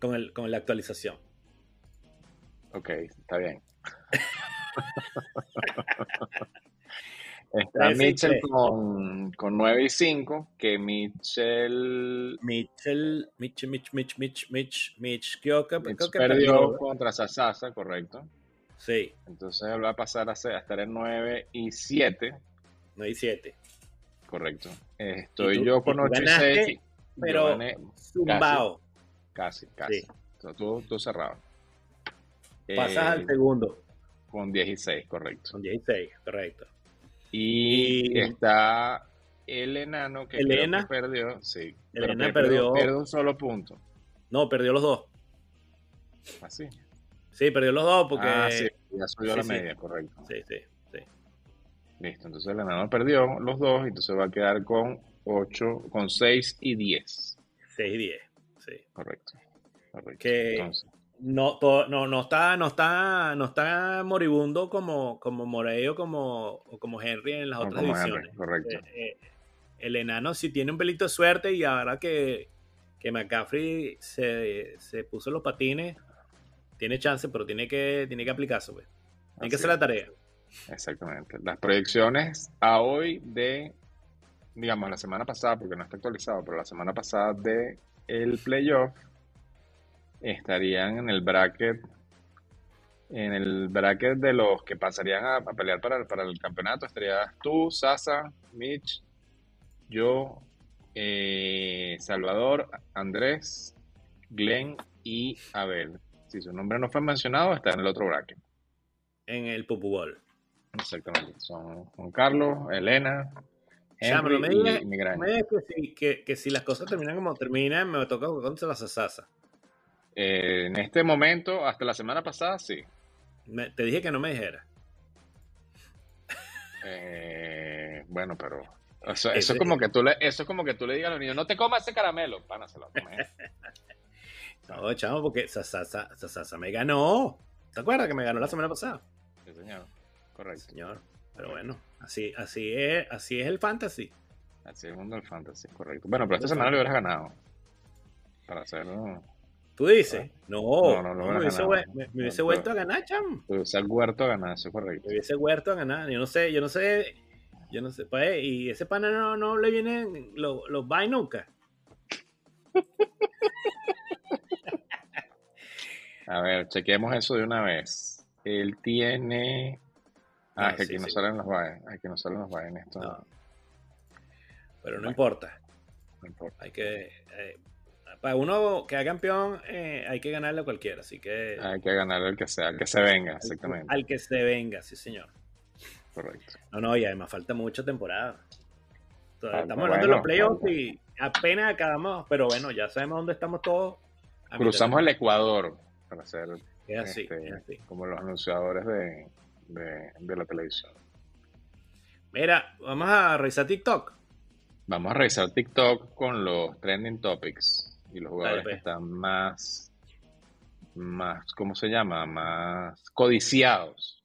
Speaker 2: Con, el, con la actualización.
Speaker 1: Ok, está bien. Está
Speaker 2: y
Speaker 1: Mitchell con, con 9 y 5, que Mitchell,
Speaker 2: Mitchell, Mitch, Mitch, Mitch, Mitch, Mitch, Mitch, creo que,
Speaker 1: Mitch
Speaker 2: creo que
Speaker 1: perdió
Speaker 2: perdió.
Speaker 1: contra Sasasa, correcto.
Speaker 2: Sí,
Speaker 1: Entonces él va a pasar a, ser- a estar en 9 y 7,
Speaker 2: no hay 7.
Speaker 1: correcto. Estoy
Speaker 2: Y tú-
Speaker 1: yo
Speaker 2: y
Speaker 1: con
Speaker 2: tú
Speaker 1: 8 y
Speaker 2: ganaste,
Speaker 1: 6.
Speaker 2: Pero
Speaker 1: gané
Speaker 2: zumbao.
Speaker 1: casi, casi.
Speaker 2: Sí.
Speaker 1: Todo, todo, todo cerrado.
Speaker 2: Pasas al
Speaker 1: Eh,
Speaker 2: segundo.
Speaker 1: Con 16, correcto.
Speaker 2: Son 16, correcto.
Speaker 1: Y,
Speaker 2: Y-
Speaker 1: está el enano que creo que
Speaker 2: Elena.
Speaker 1: perdió. Sí. pero
Speaker 2: Elena
Speaker 1: que
Speaker 2: perdió-
Speaker 1: Pierde un solo punto.
Speaker 2: No, perdió los dos.
Speaker 1: Así.
Speaker 2: Sí, perdió los dos porque.
Speaker 1: Ah, sí. Ya subió
Speaker 2: sí,
Speaker 1: la
Speaker 2: sí.
Speaker 1: media, correcto.
Speaker 2: sí, sí, sí.
Speaker 1: Listo. Entonces el enano perdió los dos y entonces va a quedar con 8, con 6 y 10.
Speaker 2: 6 y 10. Sí.
Speaker 1: Correcto. Correcto.
Speaker 2: Que-
Speaker 1: Entonces,
Speaker 2: No, no, no está, no está, no está moribundo como, como Morey o como, o como Henry en las
Speaker 1: no,
Speaker 2: otras
Speaker 1: como Henry, correcto.
Speaker 2: Eh, eh, el enano sí tiene un pelito de suerte y ahora que, que McCaffrey se, se puso los patines, tiene chance, pero tiene que, tiene que aplicarse, pues. Tiene que hacer la tarea.
Speaker 1: Exactamente. Las proyecciones a hoy de, digamos, la semana pasada, porque no está actualizado, pero la semana pasada de el playoff estarían en el bracket, en el bracket de los que pasarían a, a pelear para, para el campeonato. Estarías tú, Sasa, Mitch, yo, eh, Salvador, Andrés, Glenn y Abel. Si su nombre no fue mencionado, está en el otro bracket.
Speaker 2: En el Pupu Bowl.
Speaker 1: Exactamente. Son Juan Carlos, Elena, Henry
Speaker 2: no me
Speaker 1: y
Speaker 2: digas- que si, que, que si las cosas terminan como terminan, me toca contra la Sasasa.
Speaker 1: Eh, en este momento, hasta la semana pasada, sí.
Speaker 2: Me- te dije que no me dijera.
Speaker 1: Eh, bueno, pero eso, es como que tú le, eso es como que tú le digas a los niños, no te comas ese caramelo, pana, se lo comes.
Speaker 2: No, chamo, porque Sasasa, Sasasa me ganó. ¿Te acuerdas que me ganó la semana pasada?
Speaker 1: Sí, señor. Correcto.
Speaker 2: Señor. Pero bueno, así, así es, así es el fantasy.
Speaker 1: Así es el mundo del fantasy, correcto. Bueno, pero esta semana le
Speaker 2: fantasy.
Speaker 1: hubieras ganado. Para hacerlo.
Speaker 2: ¿Tú dices? No,
Speaker 1: No, no, no
Speaker 2: me, hubiese, me- me
Speaker 1: No,
Speaker 2: vuelto a ganar, chamo.
Speaker 1: Te hubiese huerto a ganar, eso es correcto.
Speaker 2: Me hubiese vuelto a ganar. Yo no sé, yo no sé, yo no sé. Pues, y ese pana no, no le vienen los, los buy nunca.
Speaker 1: A ver, chequemos eso de una vez. Él tiene. Ah,
Speaker 2: Ah,
Speaker 1: que
Speaker 2: sí,
Speaker 1: aquí no
Speaker 2: sí.
Speaker 1: salen los buys. Aquí no salen los buys en esto.
Speaker 2: No. Pero no
Speaker 1: Bueno.
Speaker 2: importa.
Speaker 1: no importa.
Speaker 2: Hay que. eh, para uno que haga campeón, eh, hay que ganarle a cualquiera. Así que.
Speaker 1: Hay que ganar el que sea, el que se venga,
Speaker 2: al-
Speaker 1: exactamente.
Speaker 2: Al que se venga, sí, señor.
Speaker 1: Correcto.
Speaker 2: No, no, y además falta mucha temporada.
Speaker 1: Falta,
Speaker 2: estamos hablando de los playoffs
Speaker 1: falta.
Speaker 2: y apenas acabamos, pero bueno, ya sabemos dónde estamos todos.
Speaker 1: Cruzamos el Ecuador para ser
Speaker 2: Es así,
Speaker 1: este,
Speaker 2: es así.
Speaker 1: como los anunciadores de, de, de la televisión.
Speaker 2: Mira, vamos a revisar TikTok.
Speaker 1: Vamos a revisar TikTok con los trending topics y los jugadores
Speaker 2: Dale, pues.
Speaker 1: que están más, más, ¿cómo se llama? Más codiciados.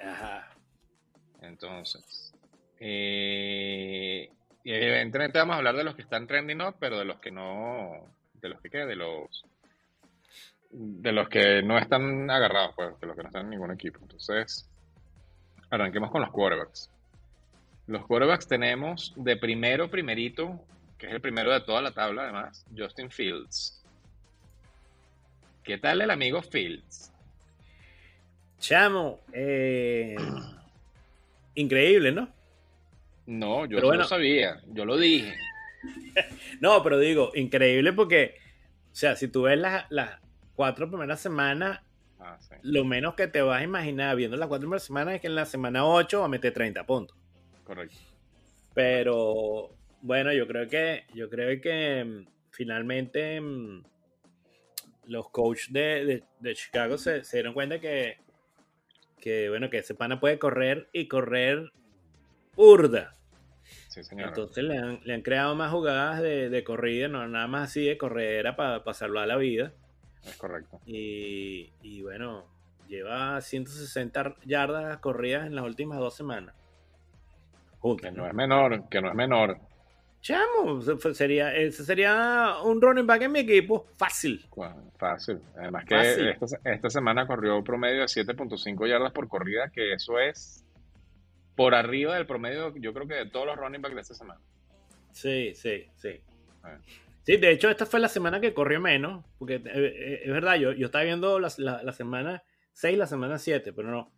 Speaker 2: Ajá.
Speaker 1: Entonces, eh, y evidentemente vamos a hablar de los que están trending up, pero de los que no, de los que qué, de los, de los que no están agarrados, pues, de los que no están en ningún equipo. Entonces, arranquemos con los quarterbacks. Los quarterbacks tenemos de primero, primerito, que es el primero de toda la tabla, además, Justin Fields. ¿Qué tal el amigo Fields?
Speaker 2: Chamo, eh, increíble, ¿no?
Speaker 1: No, yo
Speaker 2: bueno.
Speaker 1: lo sabía, yo lo dije.
Speaker 2: No, pero digo, increíble porque, o sea, si tú ves las, las cuatro primeras semanas,
Speaker 1: Ah, sí.
Speaker 2: lo menos que te vas a imaginar viendo las cuatro primeras semanas es que en la semana 8 va a meter 30 puntos.
Speaker 1: Correcto.
Speaker 2: Pero bueno, yo creo que yo creo que mm, finalmente mm, los coaches de, de- de Chicago se, se dieron cuenta que, que bueno que ese pana puede correr y correr urda.
Speaker 1: Sí, señor.
Speaker 2: Entonces le han, le han creado más jugadas de, de corrida, no nada más así de corredera para salvar la vida.
Speaker 1: Es correcto.
Speaker 2: Y, y bueno, lleva 160 yardas corridas en las últimas dos semanas.
Speaker 1: Que ¿no? es menor, que no es menor.
Speaker 2: Chamo, sería, ese sería un running back en mi equipo. Fácil.
Speaker 1: Fácil. Además que
Speaker 2: Fácil.
Speaker 1: esta, esta semana corrió un promedio de 7.5 yardas por corrida, que eso es por arriba del promedio, yo creo que de todos los running backs de esta semana.
Speaker 2: Sí, sí, sí. Sí, de hecho, esta fue la semana que corrió menos. Porque eh, eh, es verdad, yo, yo estaba viendo la, la- la semana 6 y la semana 7, pero no.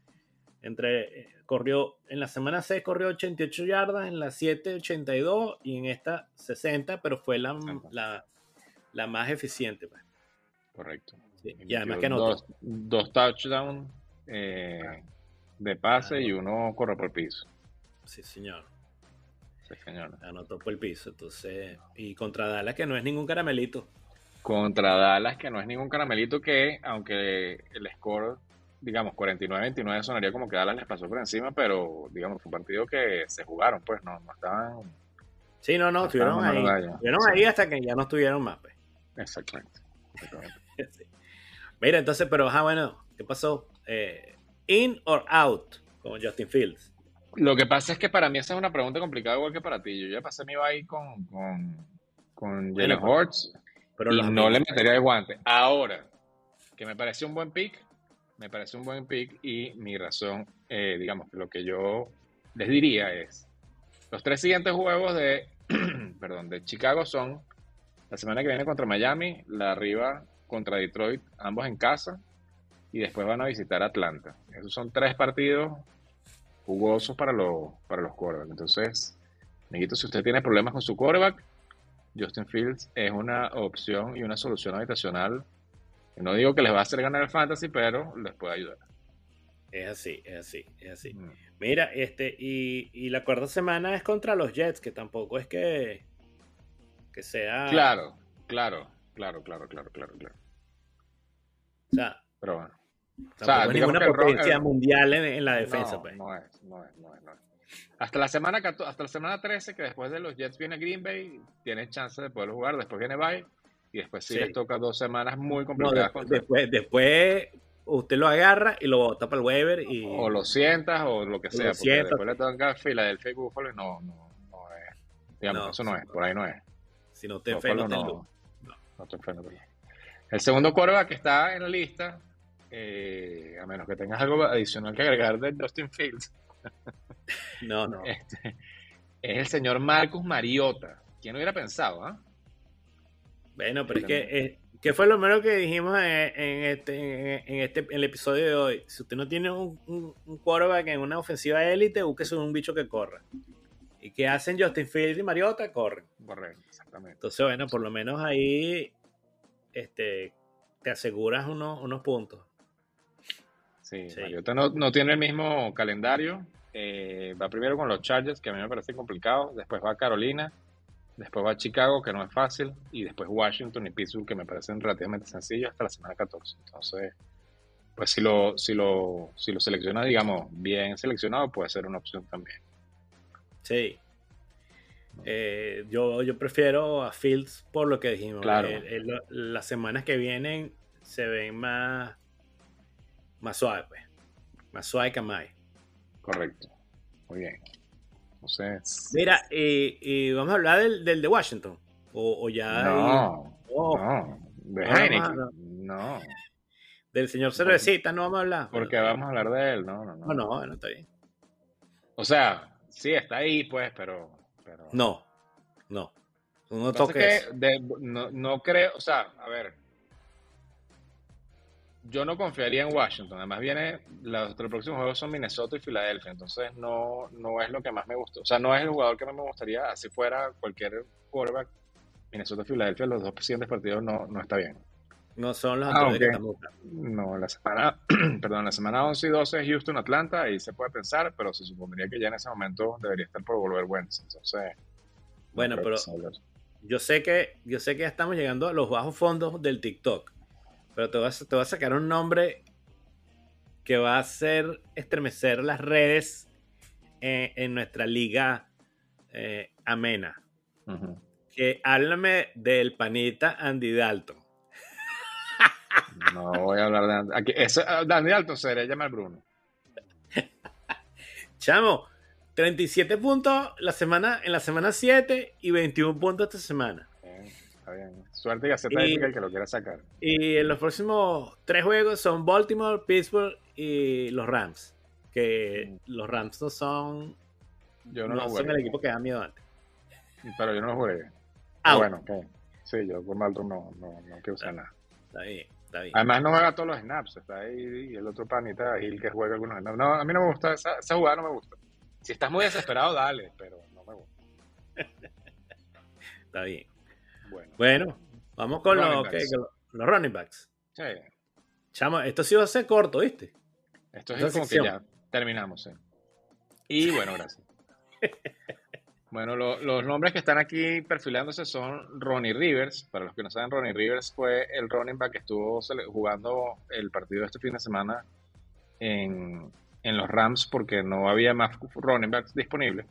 Speaker 2: Entre. eh, corrió. En la semana 6 corrió 88 yardas, en la 7 82 y en esta 60, pero fue la,
Speaker 1: 60.
Speaker 2: la, la más eficiente. pues.
Speaker 1: Correcto.
Speaker 2: y además que
Speaker 1: Dos, dos touchdowns eh, de pase y uno corre por el piso.
Speaker 2: Sí, señor.
Speaker 1: Sí, señor.
Speaker 2: Anotó por el piso. Entonces, y contra Dallas, que no es ningún caramelito.
Speaker 1: Contra Dallas, que no es ningún caramelito, que aunque el score, digamos, 49-29 sonaría como que Dallas les pasó por encima, pero digamos, fue un partido que se jugaron, pues, no, no estaban.
Speaker 2: Sí, no, no, estuvieron ahí. Estuvieron ahí hasta que ya no estuvieron más, pues.
Speaker 1: Exactamente.
Speaker 2: Mira, entonces, pero, ah, bueno, ¿qué pasó? Eh, ¿In or out con Justin Fields?
Speaker 1: Lo que pasa es que para mí esa es una pregunta complicada igual que para ti. Yo ya pasé mi bye con, con, con Jalen Hurts pero y no le metería el guante. Ahora, que me parece un buen pick, me parece un buen pick y mi razón, eh, digamos, lo que yo les diría es, los tres siguientes juegos de, perdón, de Chicago son la semana que viene contra Miami, la arriba contra Detroit, ambos en casa, y después van a visitar Atlanta. Esos son tres partidos jugosos para los, para los quarterbacks. Entonces, Neguito, si usted tiene problemas con su quarterback, Justin Fields es una opción y una solución habitacional. No digo que les va a hacer ganar el fantasy, pero les puede ayudar.
Speaker 2: Es así, es así, es así. Mm. Mira, este, y, y, la cuarta semana es contra los Jets, que tampoco es que, que sea.
Speaker 1: Claro, claro, claro, claro, claro, claro, claro.
Speaker 2: O sea,
Speaker 1: pero bueno.
Speaker 2: O sea, es ninguna potencia mundial en, la defensa.
Speaker 1: No, pues. no, es, no es, no es, no es. Hasta la, semana, hasta la semana 13, que después de los Jets viene Green Bay, tiene chance de poder jugar, después viene Bay, y después sí, les toca dos semanas muy complicadas.
Speaker 2: después, después, usted lo agarra y lo bota para el waiver y...
Speaker 1: O lo sientas o lo que sea, porque después le toca Philadelphia y Buffalo y no, no, no es. Digamos, eso no es, por ahí no es.
Speaker 2: Si no te no,
Speaker 1: no, no, te El segundo quarterback que está en la lista eh, a menos que tengas algo adicional que agregar de Justin Fields.
Speaker 2: no, no.
Speaker 1: Este, es el señor Marcus Mariota. ¿Quién hubiera pensado? ah?
Speaker 2: Bueno, pero es que, eh, ¿qué fue lo primero que dijimos en, este, en, este, el episodio de hoy? Si usted no tiene un, un, quarterback en una ofensiva élite, búsquese un bicho que corra. ¿Y qué hacen Justin Fields y Mariota? Corren.
Speaker 1: Correcto, exactamente.
Speaker 2: Entonces, bueno, por lo menos ahí este, te aseguras unos, unos puntos.
Speaker 1: Sí, Mariota no, tiene el mismo calendario. Eh, va primero con los Chargers, que a mí me parece complicado. Después va Carolina. Después va a Chicago, que no es fácil. Y después Washington y Pittsburgh, que me parecen relativamente sencillos hasta la semana 14. Entonces, pues si lo, si lo, si lo selecciona, digamos, bien seleccionado, puede ser una opción también.
Speaker 2: Sí. Eh, yo, yo prefiero a Fields por lo que dijimos.
Speaker 1: Claro.
Speaker 2: las semanas que vienen se ven más más suave, pues. Más suave que más.
Speaker 1: Correcto. Muy bien.
Speaker 2: Mira, y, vamos a hablar del, del de Washington. O, ya.
Speaker 1: No. No. De Heineken. No.
Speaker 2: Del señor Cervecita no vamos a hablar.
Speaker 1: Porque vamos a hablar de él, no, no, no.
Speaker 2: No, no, no está bien.
Speaker 1: O sea, sí, está ahí, pues, pero. pero...
Speaker 2: No, no. No toques.
Speaker 1: no, no creo, o sea, a ver, yo no confiaría en Washington. Además, viene los, próximos juegos son Minnesota y Filadelfia. Entonces, no, no es lo que más me gusta. O sea, no es el jugador que más me gustaría. Si fuera cualquier quarterback, Minnesota y Filadelfia, los dos siguientes partidos no, no está bien.
Speaker 2: No son los
Speaker 1: ah, No, la semana, perdón, la semana 11 y 12 es Houston, Atlanta. Ahí se puede pensar, pero se supondría que ya en ese momento debería estar por volver Wentz. Entonces.
Speaker 2: Bueno, pero yo sé que yo sé que ya estamos llegando a los bajos fondos del TikTok. Pero te vas, te a sacar un nombre que va a hacer estremecer las redes eh, en nuestra liga eh, amena. Que háblame del panita Andy Dalton.
Speaker 1: No voy a hablar de Andy. Aquí, Andy Dalton se debería llamar Bruno.
Speaker 2: Chamo, 37 puntos la semana, en la semana 7 y 21 puntos esta semana.
Speaker 1: Suerte y acepta el que lo quiera sacar.
Speaker 2: Y en los próximos tres juegos son Baltimore, Pittsburgh y los Rams. Que mm. los Rams no son.
Speaker 1: Yo no,
Speaker 2: son el equipo que da miedo antes.
Speaker 1: Pero yo no lo jugué. Ah, bueno, Sí, yo por Malto no, no, no quiero usar nada.
Speaker 2: Está bien, está bien.
Speaker 1: Además no juega todos los snaps. Está ahí y el otro panita, Gil, que juega algunos snaps. No, a mí no me gusta. Esa, esa jugada no me gusta. Si estás muy desesperado, dale, pero no me gusta.
Speaker 2: está bien. Bueno, vamos con los, los running backs.
Speaker 1: Sí.
Speaker 2: Chamo, esto sí va a ser corto, ¿viste?
Speaker 1: Esto es como
Speaker 2: sección.
Speaker 1: que ya terminamos. sí. Y bueno, gracias. Bueno, lo- los nombres que están aquí perfilándose son Ronnie Rivers. Para los que no saben, Ronnie Rivers fue el running back que estuvo jugando el partido este fin de semana en, en los Rams porque no había más running backs disponibles.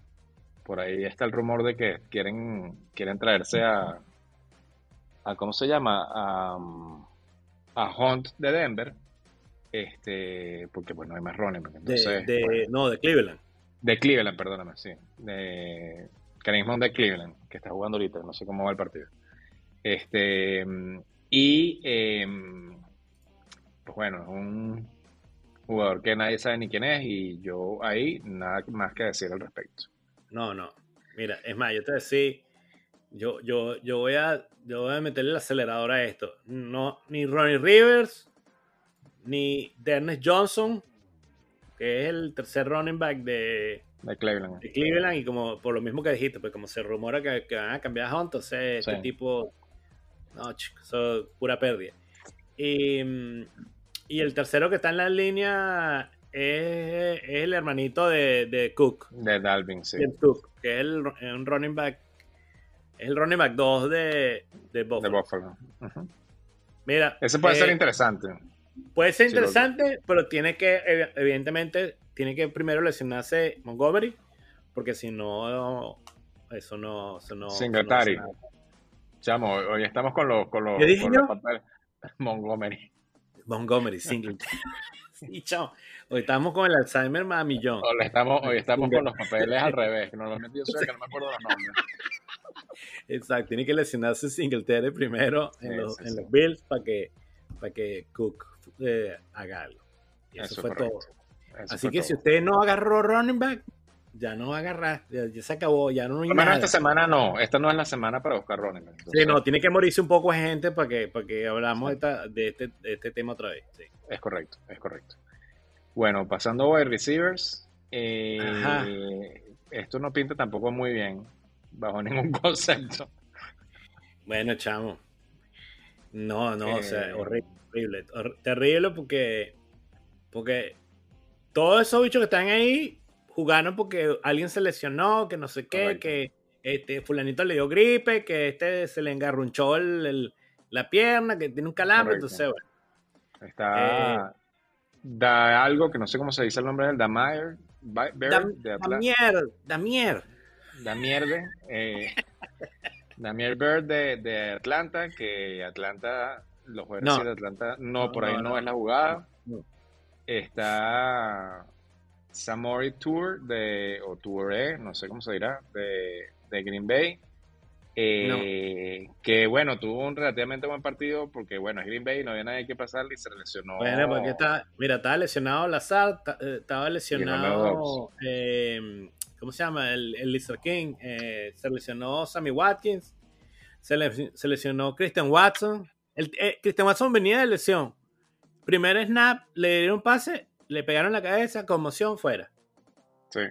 Speaker 1: Por ahí está el rumor de que quieren, quieren traerse a, a ¿cómo se llama? A, um, a Hunt de Denver. Este, porque bueno, hay más.
Speaker 2: De, de-
Speaker 1: bueno.
Speaker 2: No, de Cleveland.
Speaker 1: De Cleveland, perdóname, sí. De Hunt de Cleveland, que está jugando ahorita, no sé cómo va el partido. Este, mm, y, em, pues bueno, es un jugador que nadie sabe ni quién es y yo ahí nada más que decir al respecto.
Speaker 2: No, no. Mira, es más, yo te voy a decir, yo, yo, yo voy a, yo voy a meterle el acelerador a esto. No, ni Ronnie Rivers, ni Dennis Johnson, que es el tercer running back de,
Speaker 1: De Cleveland.
Speaker 2: de Cleveland, y como por lo mismo que dijiste, pues como se rumora que, que van a cambiar a Hunt, entonces este tipo, no, chicos, eso es pura pérdida. Y, mm, y el tercero que está en la línea es, es el hermanito de, de Cook.
Speaker 1: De Dalvin, sí.
Speaker 2: Cook, que es el, es un running back. Es el running back 2 de, de
Speaker 1: De
Speaker 2: Buffalo. Mira,
Speaker 1: Ese puede
Speaker 2: eh,
Speaker 1: ser interesante.
Speaker 2: puede ser
Speaker 1: Sí,
Speaker 2: interesante, pero tiene que, ev- evidentemente, tiene que primero lesionarse Montgomery, porque si no, eso no. Eso no
Speaker 1: Singletary.
Speaker 2: no.
Speaker 1: Chamo, hoy estamos con los, con los,
Speaker 2: ¿Qué dije
Speaker 1: con
Speaker 2: yo?
Speaker 1: los papeles. Montgomery.
Speaker 2: Montgomery, Singletary. sí, chao. Hoy estamos con el Alzheimer más millón.
Speaker 1: Hoy estamos, hoy estamos con los papeles al revés, que normalmente yo soy el que no me acuerdo los nombres.
Speaker 2: Exacto, tiene que lesionarse Singletary primero en, los,
Speaker 1: sí,
Speaker 2: en
Speaker 1: sí.
Speaker 2: los Bills para que, para que Cook eh, haga algo. Y eso,
Speaker 1: Eso es
Speaker 2: fue
Speaker 1: correcto.
Speaker 2: todo.
Speaker 1: Eso
Speaker 2: Así
Speaker 1: fue
Speaker 2: que
Speaker 1: todo.
Speaker 2: si usted no agarró running back, ya no va a agarrar, ya, ya se acabó, ya no hay
Speaker 1: Por lo menos
Speaker 2: nada.
Speaker 1: esta semana no, esta no es la semana para buscar running back.
Speaker 2: Sí, no, tiene que morirse un poco de gente para que, para que hablamos de, esta- de este, de este tema otra vez.
Speaker 1: Es correcto, es correcto. Bueno, pasando a receivers, eh, esto no pinta tampoco muy bien, bajo ningún concepto.
Speaker 2: Bueno, chamo. No, no, o
Speaker 1: Eh.
Speaker 2: sea, horrible, horrible, hor- terrible porque, porque todos esos bichos que están ahí jugaron porque alguien se lesionó, que no sé qué,
Speaker 1: Correcto.
Speaker 2: que este fulanito le dio gripe, que este se le engarrunchó el- el- la pierna, que tiene un calambre,
Speaker 1: Correcto.
Speaker 2: entonces bueno.
Speaker 1: Está,
Speaker 2: Eh.
Speaker 1: da algo que no sé cómo se dice el nombre del Damier, Ba- Bird, Damierde, eh, Damier Bird de, de Atlanta, que Atlanta, los
Speaker 2: No.
Speaker 1: receivers de Atlanta, no,
Speaker 2: No,
Speaker 1: por ahí
Speaker 2: no,
Speaker 1: es la jugada.
Speaker 2: No.
Speaker 1: Está Samori Tour de, o Touré, no sé cómo se dirá, de, de Green Bay. eh, Que bueno, tuvo un relativamente buen partido porque bueno, es Green Bay, no había nadie que pasarle y se lesionó.
Speaker 2: Bueno, porque está, mira, estaba lesionado Lazar, eh, estaba lesionado, eh, ¿cómo se llama? El, el Lizard King, eh, se lesionó Sammy Watkins, se, le- se lesionó Christian Watson. El, eh, Christian Watson venía de lesión. Primer snap, le dieron pase, le pegaron la cabeza, conmoción, fuera.
Speaker 1: Sí,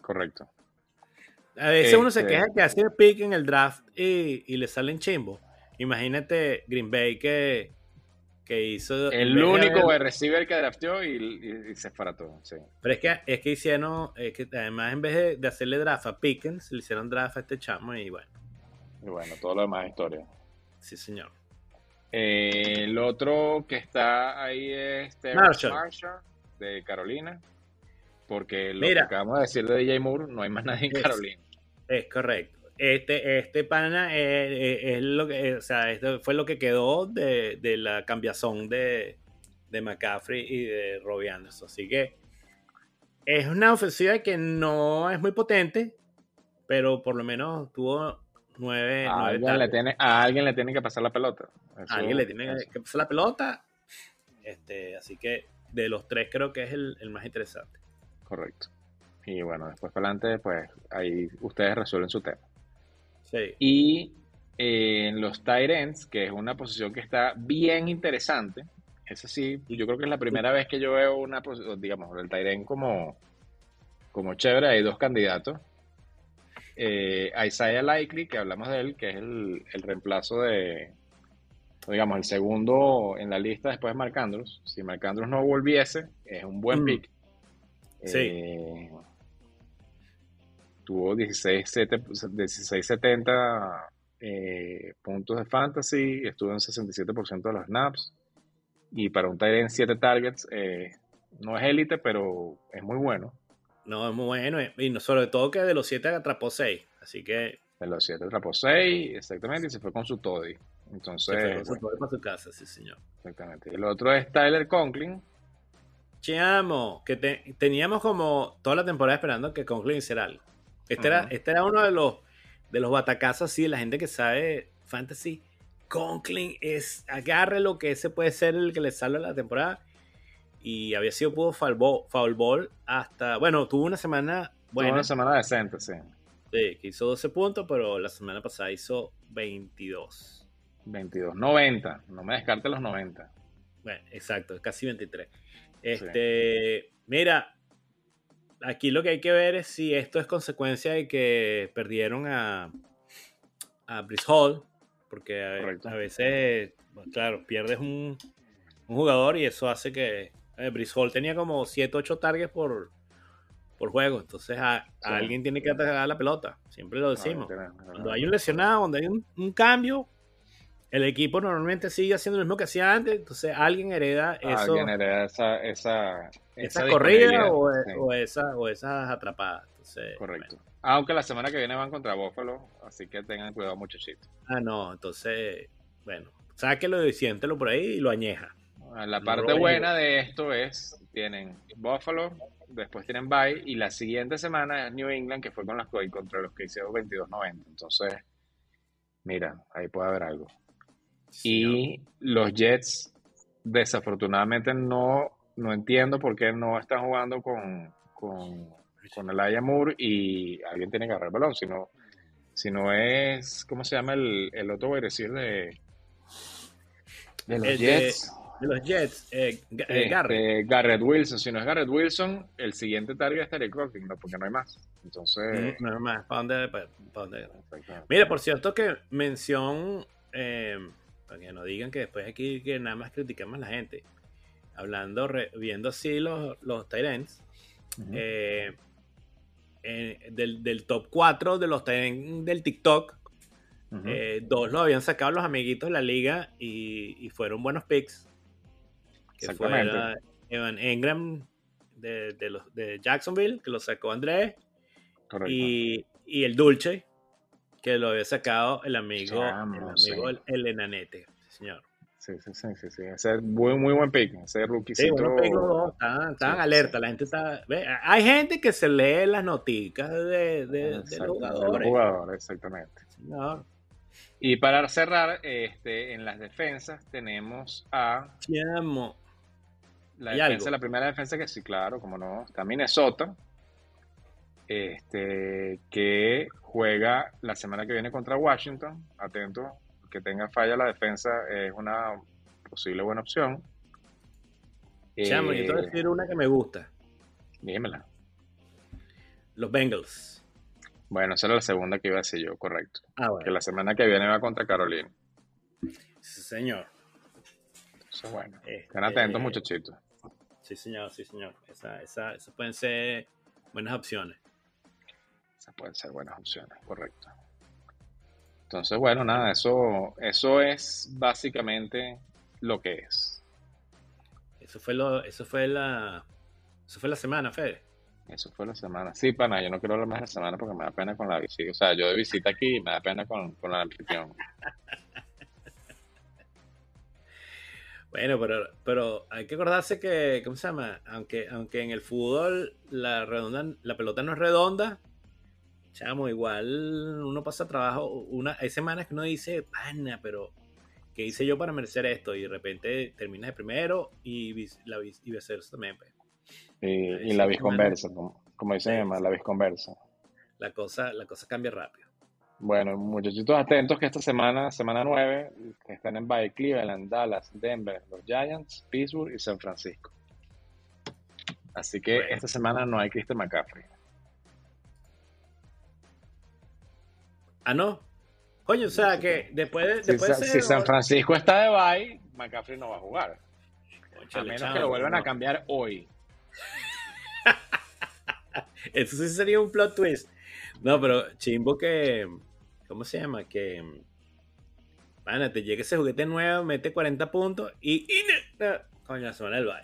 Speaker 1: correcto.
Speaker 2: A veces uno se
Speaker 1: Este-
Speaker 2: queja que hace pick en el draft y, y le salen chimbo. Imagínate Green Bay que, que hizo... en
Speaker 1: El único wide receiver que drafteó y, y- y se todo sí.
Speaker 2: Pero es que, es que hicieron, es que además en vez de, de hacerle draft a Pickens, le hicieron draft a este chamo y bueno,
Speaker 1: Y bueno, todo lo demás es historia.
Speaker 2: sí señor.
Speaker 1: Eh, el otro que está ahí es
Speaker 2: Marshall.
Speaker 1: Marshall. de Carolina. Porque lo
Speaker 2: Mira.
Speaker 1: que acabamos de decir de DJ Moore, no hay más nadie en
Speaker 2: Es-
Speaker 1: Carolina.
Speaker 2: Es correcto. Este, este pana es, es- es lo que, o sea, esto fue lo que quedó de, de la cambiazón de, de McCaffrey y de Robbie Anderson. Así que es una ofensiva que no es muy potente, pero por lo menos tuvo nueve,
Speaker 1: A
Speaker 2: nueve
Speaker 1: alguien, le tiene, a alguien le tiene que pasar la pelota. Eso-
Speaker 2: alguien le tiene
Speaker 1: eso.
Speaker 2: que pasar la pelota. Este, así que de los tres creo que es el, el más interesante.
Speaker 1: Correcto. Y bueno, después para adelante, pues ahí ustedes resuelven su tema.
Speaker 2: Sí.
Speaker 1: Y eh, en los tight ends, que es una posición que está bien interesante. Eso sí, yo creo que es la primera vez que yo veo una posición, digamos, el tight end como, como chévere. Hay dos candidatos. Eh, Isaiah Likely, que hablamos de él, que es el, el reemplazo de. digamos, el segundo en la lista después de Marc Andrews. Si Marc Andrews no volviese, es un buen
Speaker 2: Mm.
Speaker 1: pick.
Speaker 2: Sí.
Speaker 1: Eh, tuvo 16, 70 eh, puntos de fantasy, estuvo en 67% de los snaps. Y para un tight end 7 targets, eh, no es élite, pero es muy bueno.
Speaker 2: No, es muy bueno. Y no, sobre todo que de los 7 atrapó 6. Así que
Speaker 1: De los 7 atrapó 6, exactamente, y se fue con su toddy.
Speaker 2: se fue
Speaker 1: Entonces,
Speaker 2: con su
Speaker 1: bueno,
Speaker 2: poder para su casa, sí, señor.
Speaker 1: exactamente. El otro es Tyler Conklin.
Speaker 2: Chamo, que te- teníamos como toda la temporada esperando que Conklin hiciera algo. Este, era, este era uno de los, de los batacazos así, de la gente que sabe fantasy. Conklin es, agarre lo que ese puede ser el que le salva la temporada. Y había sido puro foul ball, foul ball hasta, bueno, tuvo una semana
Speaker 1: Tuvo
Speaker 2: buena,
Speaker 1: una semana decente, sí.
Speaker 2: sí, que hizo 12 puntos, pero la semana pasada hizo 22.
Speaker 1: 22, 90. No me descarte los 90.
Speaker 2: Bueno, exacto, casi 23. Este, mira, aquí lo que hay que ver es si esto es consecuencia de que perdieron a, a Brice Hall, porque a, veces, pues, claro, pierdes un, un jugador y eso hace que eh, Brice Hall tenía como 7, 8 targets por, por juego, entonces a, alguien tiene que atacar la pelota, siempre lo decimos.
Speaker 1: Ah,
Speaker 2: Cuando hay un lesionado, cuando hay un, un cambio, el equipo normalmente sigue haciendo lo mismo que hacía antes, entonces alguien hereda eso,
Speaker 1: Alguien hereda esa, esa,
Speaker 2: esa
Speaker 1: esa
Speaker 2: corrida
Speaker 1: disponibilidad.
Speaker 2: o,
Speaker 1: Sí,
Speaker 2: o esa, o esas atrapadas. Entonces,
Speaker 1: correcto.
Speaker 2: bueno.
Speaker 1: Aunque la semana que viene van contra Buffalo, así que tengan cuidado, muchachitos.
Speaker 2: ah, no, entonces, bueno, sáquelo y siéntelo por ahí y lo añeja.
Speaker 1: La
Speaker 2: No
Speaker 1: parte buena de esto es, tienen Buffalo, después tienen Bye, y la siguiente semana es New England, que fue con que, contra los que hicieron 22-90. Entonces, mira, ahí puede haber algo. Y los Jets, desafortunadamente, no, no entiendo por qué no están jugando con, con, con Elijah Moore y alguien tiene que agarrar el balón. Si no, si no es, ¿cómo se llama el, el otro wide receiver de, de los
Speaker 2: El
Speaker 1: Jets?
Speaker 2: De los Jets, eh, eh,
Speaker 1: Este,
Speaker 2: Garrett.
Speaker 1: Garrett Wilson. Si no es Garrett Wilson, el siguiente target es Terry ¿no? porque no hay más. Entonces,
Speaker 2: Mm, no, más, ¿para dónde? ¿Para- para dónde? Mira, por cierto que mención, eh, para que no digan que después aquí que nada más criticamos a la gente, hablando, re- viendo así los, los Tyrants, eh, eh, del, del top 4 de los Tyrants del TikTok, eh, dos lo habían sacado los amiguitos de la liga y, y fueron buenos picks. Que fue
Speaker 1: Exactamente.
Speaker 2: la- Evan Engram de, de los, de Jacksonville, que lo sacó Andrés,
Speaker 1: Correcto.
Speaker 2: y, y el Dulce, que lo había sacado el amigo,
Speaker 1: Chamo,
Speaker 2: el, amigo
Speaker 1: sí.
Speaker 2: el, el enanete, sí, señor.
Speaker 1: Sí, sí, sí, sí, sí. Ese es muy, muy buen pick. Ese
Speaker 2: Sí,
Speaker 1: rookiecito.
Speaker 2: bueno, picks los dos, estaban, estaban
Speaker 1: Sí,
Speaker 2: alerta,
Speaker 1: sí.
Speaker 2: la gente está... ve, hay gente que se lee las noticas de, de- de los
Speaker 1: de los
Speaker 2: jugadores.
Speaker 1: jugadores, exactamente.
Speaker 2: señor.
Speaker 1: Y para cerrar, este, en las defensas tenemos a
Speaker 2: Chamo.
Speaker 1: la
Speaker 2: ¿Hay
Speaker 1: defensa, la primera defensa que sí, claro, como no, está Minnesota, este, que juega la semana que viene contra Washington. Atento, que tenga falla la defensa es una posible buena opción.
Speaker 2: Chamo, yo te voy a
Speaker 1: Eh,
Speaker 2: decir una que me gusta.
Speaker 1: dímela.
Speaker 2: Los Bengals.
Speaker 1: Bueno, esa era la segunda que iba a decir yo, correcto.
Speaker 2: Ah,
Speaker 1: Que
Speaker 2: bueno.
Speaker 1: la semana que viene va contra Carolina.
Speaker 2: Sí, señor.
Speaker 1: Entonces, bueno,
Speaker 2: Este,
Speaker 1: estén atentos, muchachitos.
Speaker 2: Sí, señor, sí, señor. Esa, esa, esas pueden ser buenas opciones.
Speaker 1: Esas pueden ser buenas opciones, correcto. Entonces, bueno, nada, eso, eso es básicamente lo que es.
Speaker 2: Eso fue lo, eso fue la, eso fue la semana, Fede.
Speaker 1: Eso fue la semana. Sí, pana, yo no quiero hablar más de la semana porque me da pena con la visita. O sea, yo de visita aquí y me da pena con, con la anfitrión.
Speaker 2: Bueno, pero, pero hay que acordarse que, ¿cómo se llama? Aunque, aunque en el fútbol la redonda, la pelota no es redonda, chamo, igual uno pasa trabajo, una, hay semanas que uno dice, pana, pero ¿qué hice yo para merecer esto? Y de repente terminas de primero y, la, y viceversa también. pues.
Speaker 1: Y, la visconversa, como, como dicen,
Speaker 2: Sí,
Speaker 1: la visconversa.
Speaker 2: La cosa, la cosa cambia rápido.
Speaker 1: Bueno, muchachitos atentos que esta semana, semana 9, que están en Bay, Cleveland, Dallas, Denver, los Giants, Pittsburgh y San Francisco. Así que
Speaker 2: Bueno.
Speaker 1: esta semana no hay Christian McCaffrey.
Speaker 2: Ah, no. Coño, o sea que después de.
Speaker 1: Si,
Speaker 2: Después
Speaker 1: Sa-
Speaker 2: de
Speaker 1: si
Speaker 2: ese-
Speaker 1: San Francisco está de bye, McCaffrey no va a jugar. A
Speaker 2: Cónchale,
Speaker 1: menos que lo vuelvan a cambiar hoy.
Speaker 2: Eso sí sería un plot twist. No, pero chimbo que. ¿Cómo se llama? Que. Pana, te llega ese juguete nuevo, mete 40 puntos y. y no, coño, la semana del bye.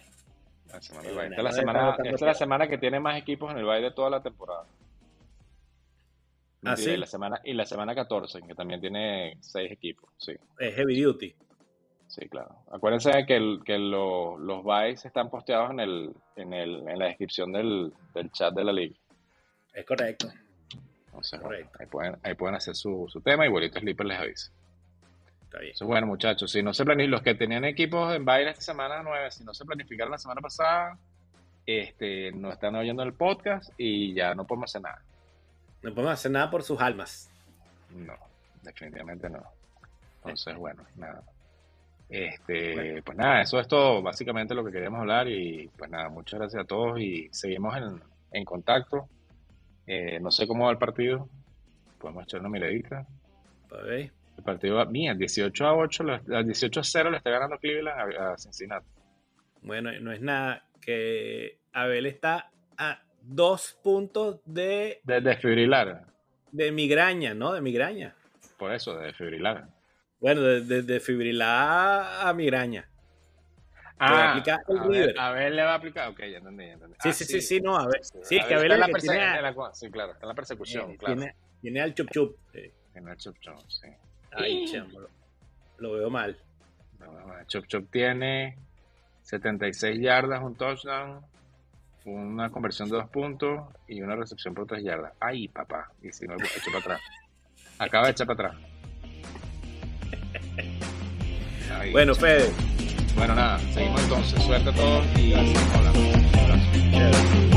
Speaker 1: La semana
Speaker 2: Sí,
Speaker 1: del bye.
Speaker 2: bueno,
Speaker 1: Esta es la
Speaker 2: no
Speaker 1: semana,
Speaker 2: estamos tan
Speaker 1: esta es la semana que tiene más equipos en el bye de toda la temporada.
Speaker 2: ¿Ah, sí?
Speaker 1: y la semana, y la semana 14, que también tiene seis equipos. Sí,
Speaker 2: Es heavy duty.
Speaker 1: sí, claro. Acuérdense de que, el- que lo- los byes están posteados en, el, en, el, en la descripción del, del chat de la liga.
Speaker 2: Es correcto.
Speaker 1: Entonces, bueno,
Speaker 2: Correcto.
Speaker 1: ahí, pueden, ahí pueden hacer su, su tema y Bolito Slipper les avisa.
Speaker 2: Está bien.
Speaker 1: Eso es bueno, muchachos. Si no se planifican, los que tenían equipos en baile esta semana 9, si no se planificaron la semana pasada, este, no están oyendo el podcast y ya no podemos hacer nada.
Speaker 2: No podemos hacer nada por sus almas.
Speaker 1: No, definitivamente no. Entonces, bueno, nada. Este,
Speaker 2: Bueno.
Speaker 1: pues nada, eso es todo, básicamente lo que queríamos hablar y pues nada, muchas gracias a todos y seguimos en, en contacto. Eh, no sé cómo va el partido, podemos echar una miradita. El partido va bien, 18 a 8, le- a 18 a 0 le está ganando Cleveland a, a Cincinnati.
Speaker 2: Bueno, no es nada que Abel está a dos puntos de,
Speaker 1: De desfibrilar,
Speaker 2: de migraña, ¿no? De migraña.
Speaker 1: por eso, de desfibrilar.
Speaker 2: Bueno, de, de, de fibrilar a migraña. A aplicar el
Speaker 1: Ah, a ver, a ver, le va a aplicar, ok, ya entendí, ya entendí.
Speaker 2: Sí,
Speaker 1: Ah,
Speaker 2: sí, sí, sí, no, a ver. Sí, que es
Speaker 1: en la perse-
Speaker 2: tiene, a-
Speaker 1: la- sí, claro, está en la persecución,
Speaker 2: eh,
Speaker 1: claro.
Speaker 2: tiene, tiene al chup chup. Sí.
Speaker 1: En el Chop Chop, sí.
Speaker 2: Ay, chamo, lo, lo veo mal.
Speaker 1: No, no. Chop Chop tiene 76 yardas, un touchdown, una conversión de dos puntos y una recepción por tres yardas. Ay, papá. Y si no, echo para atrás. Acaba de echar para atrás.
Speaker 2: Bueno,
Speaker 1: chamo.
Speaker 2: Fede.
Speaker 1: Bueno, nada, seguimos entonces. Suerte a todos y seguimos hablando. Un abrazo.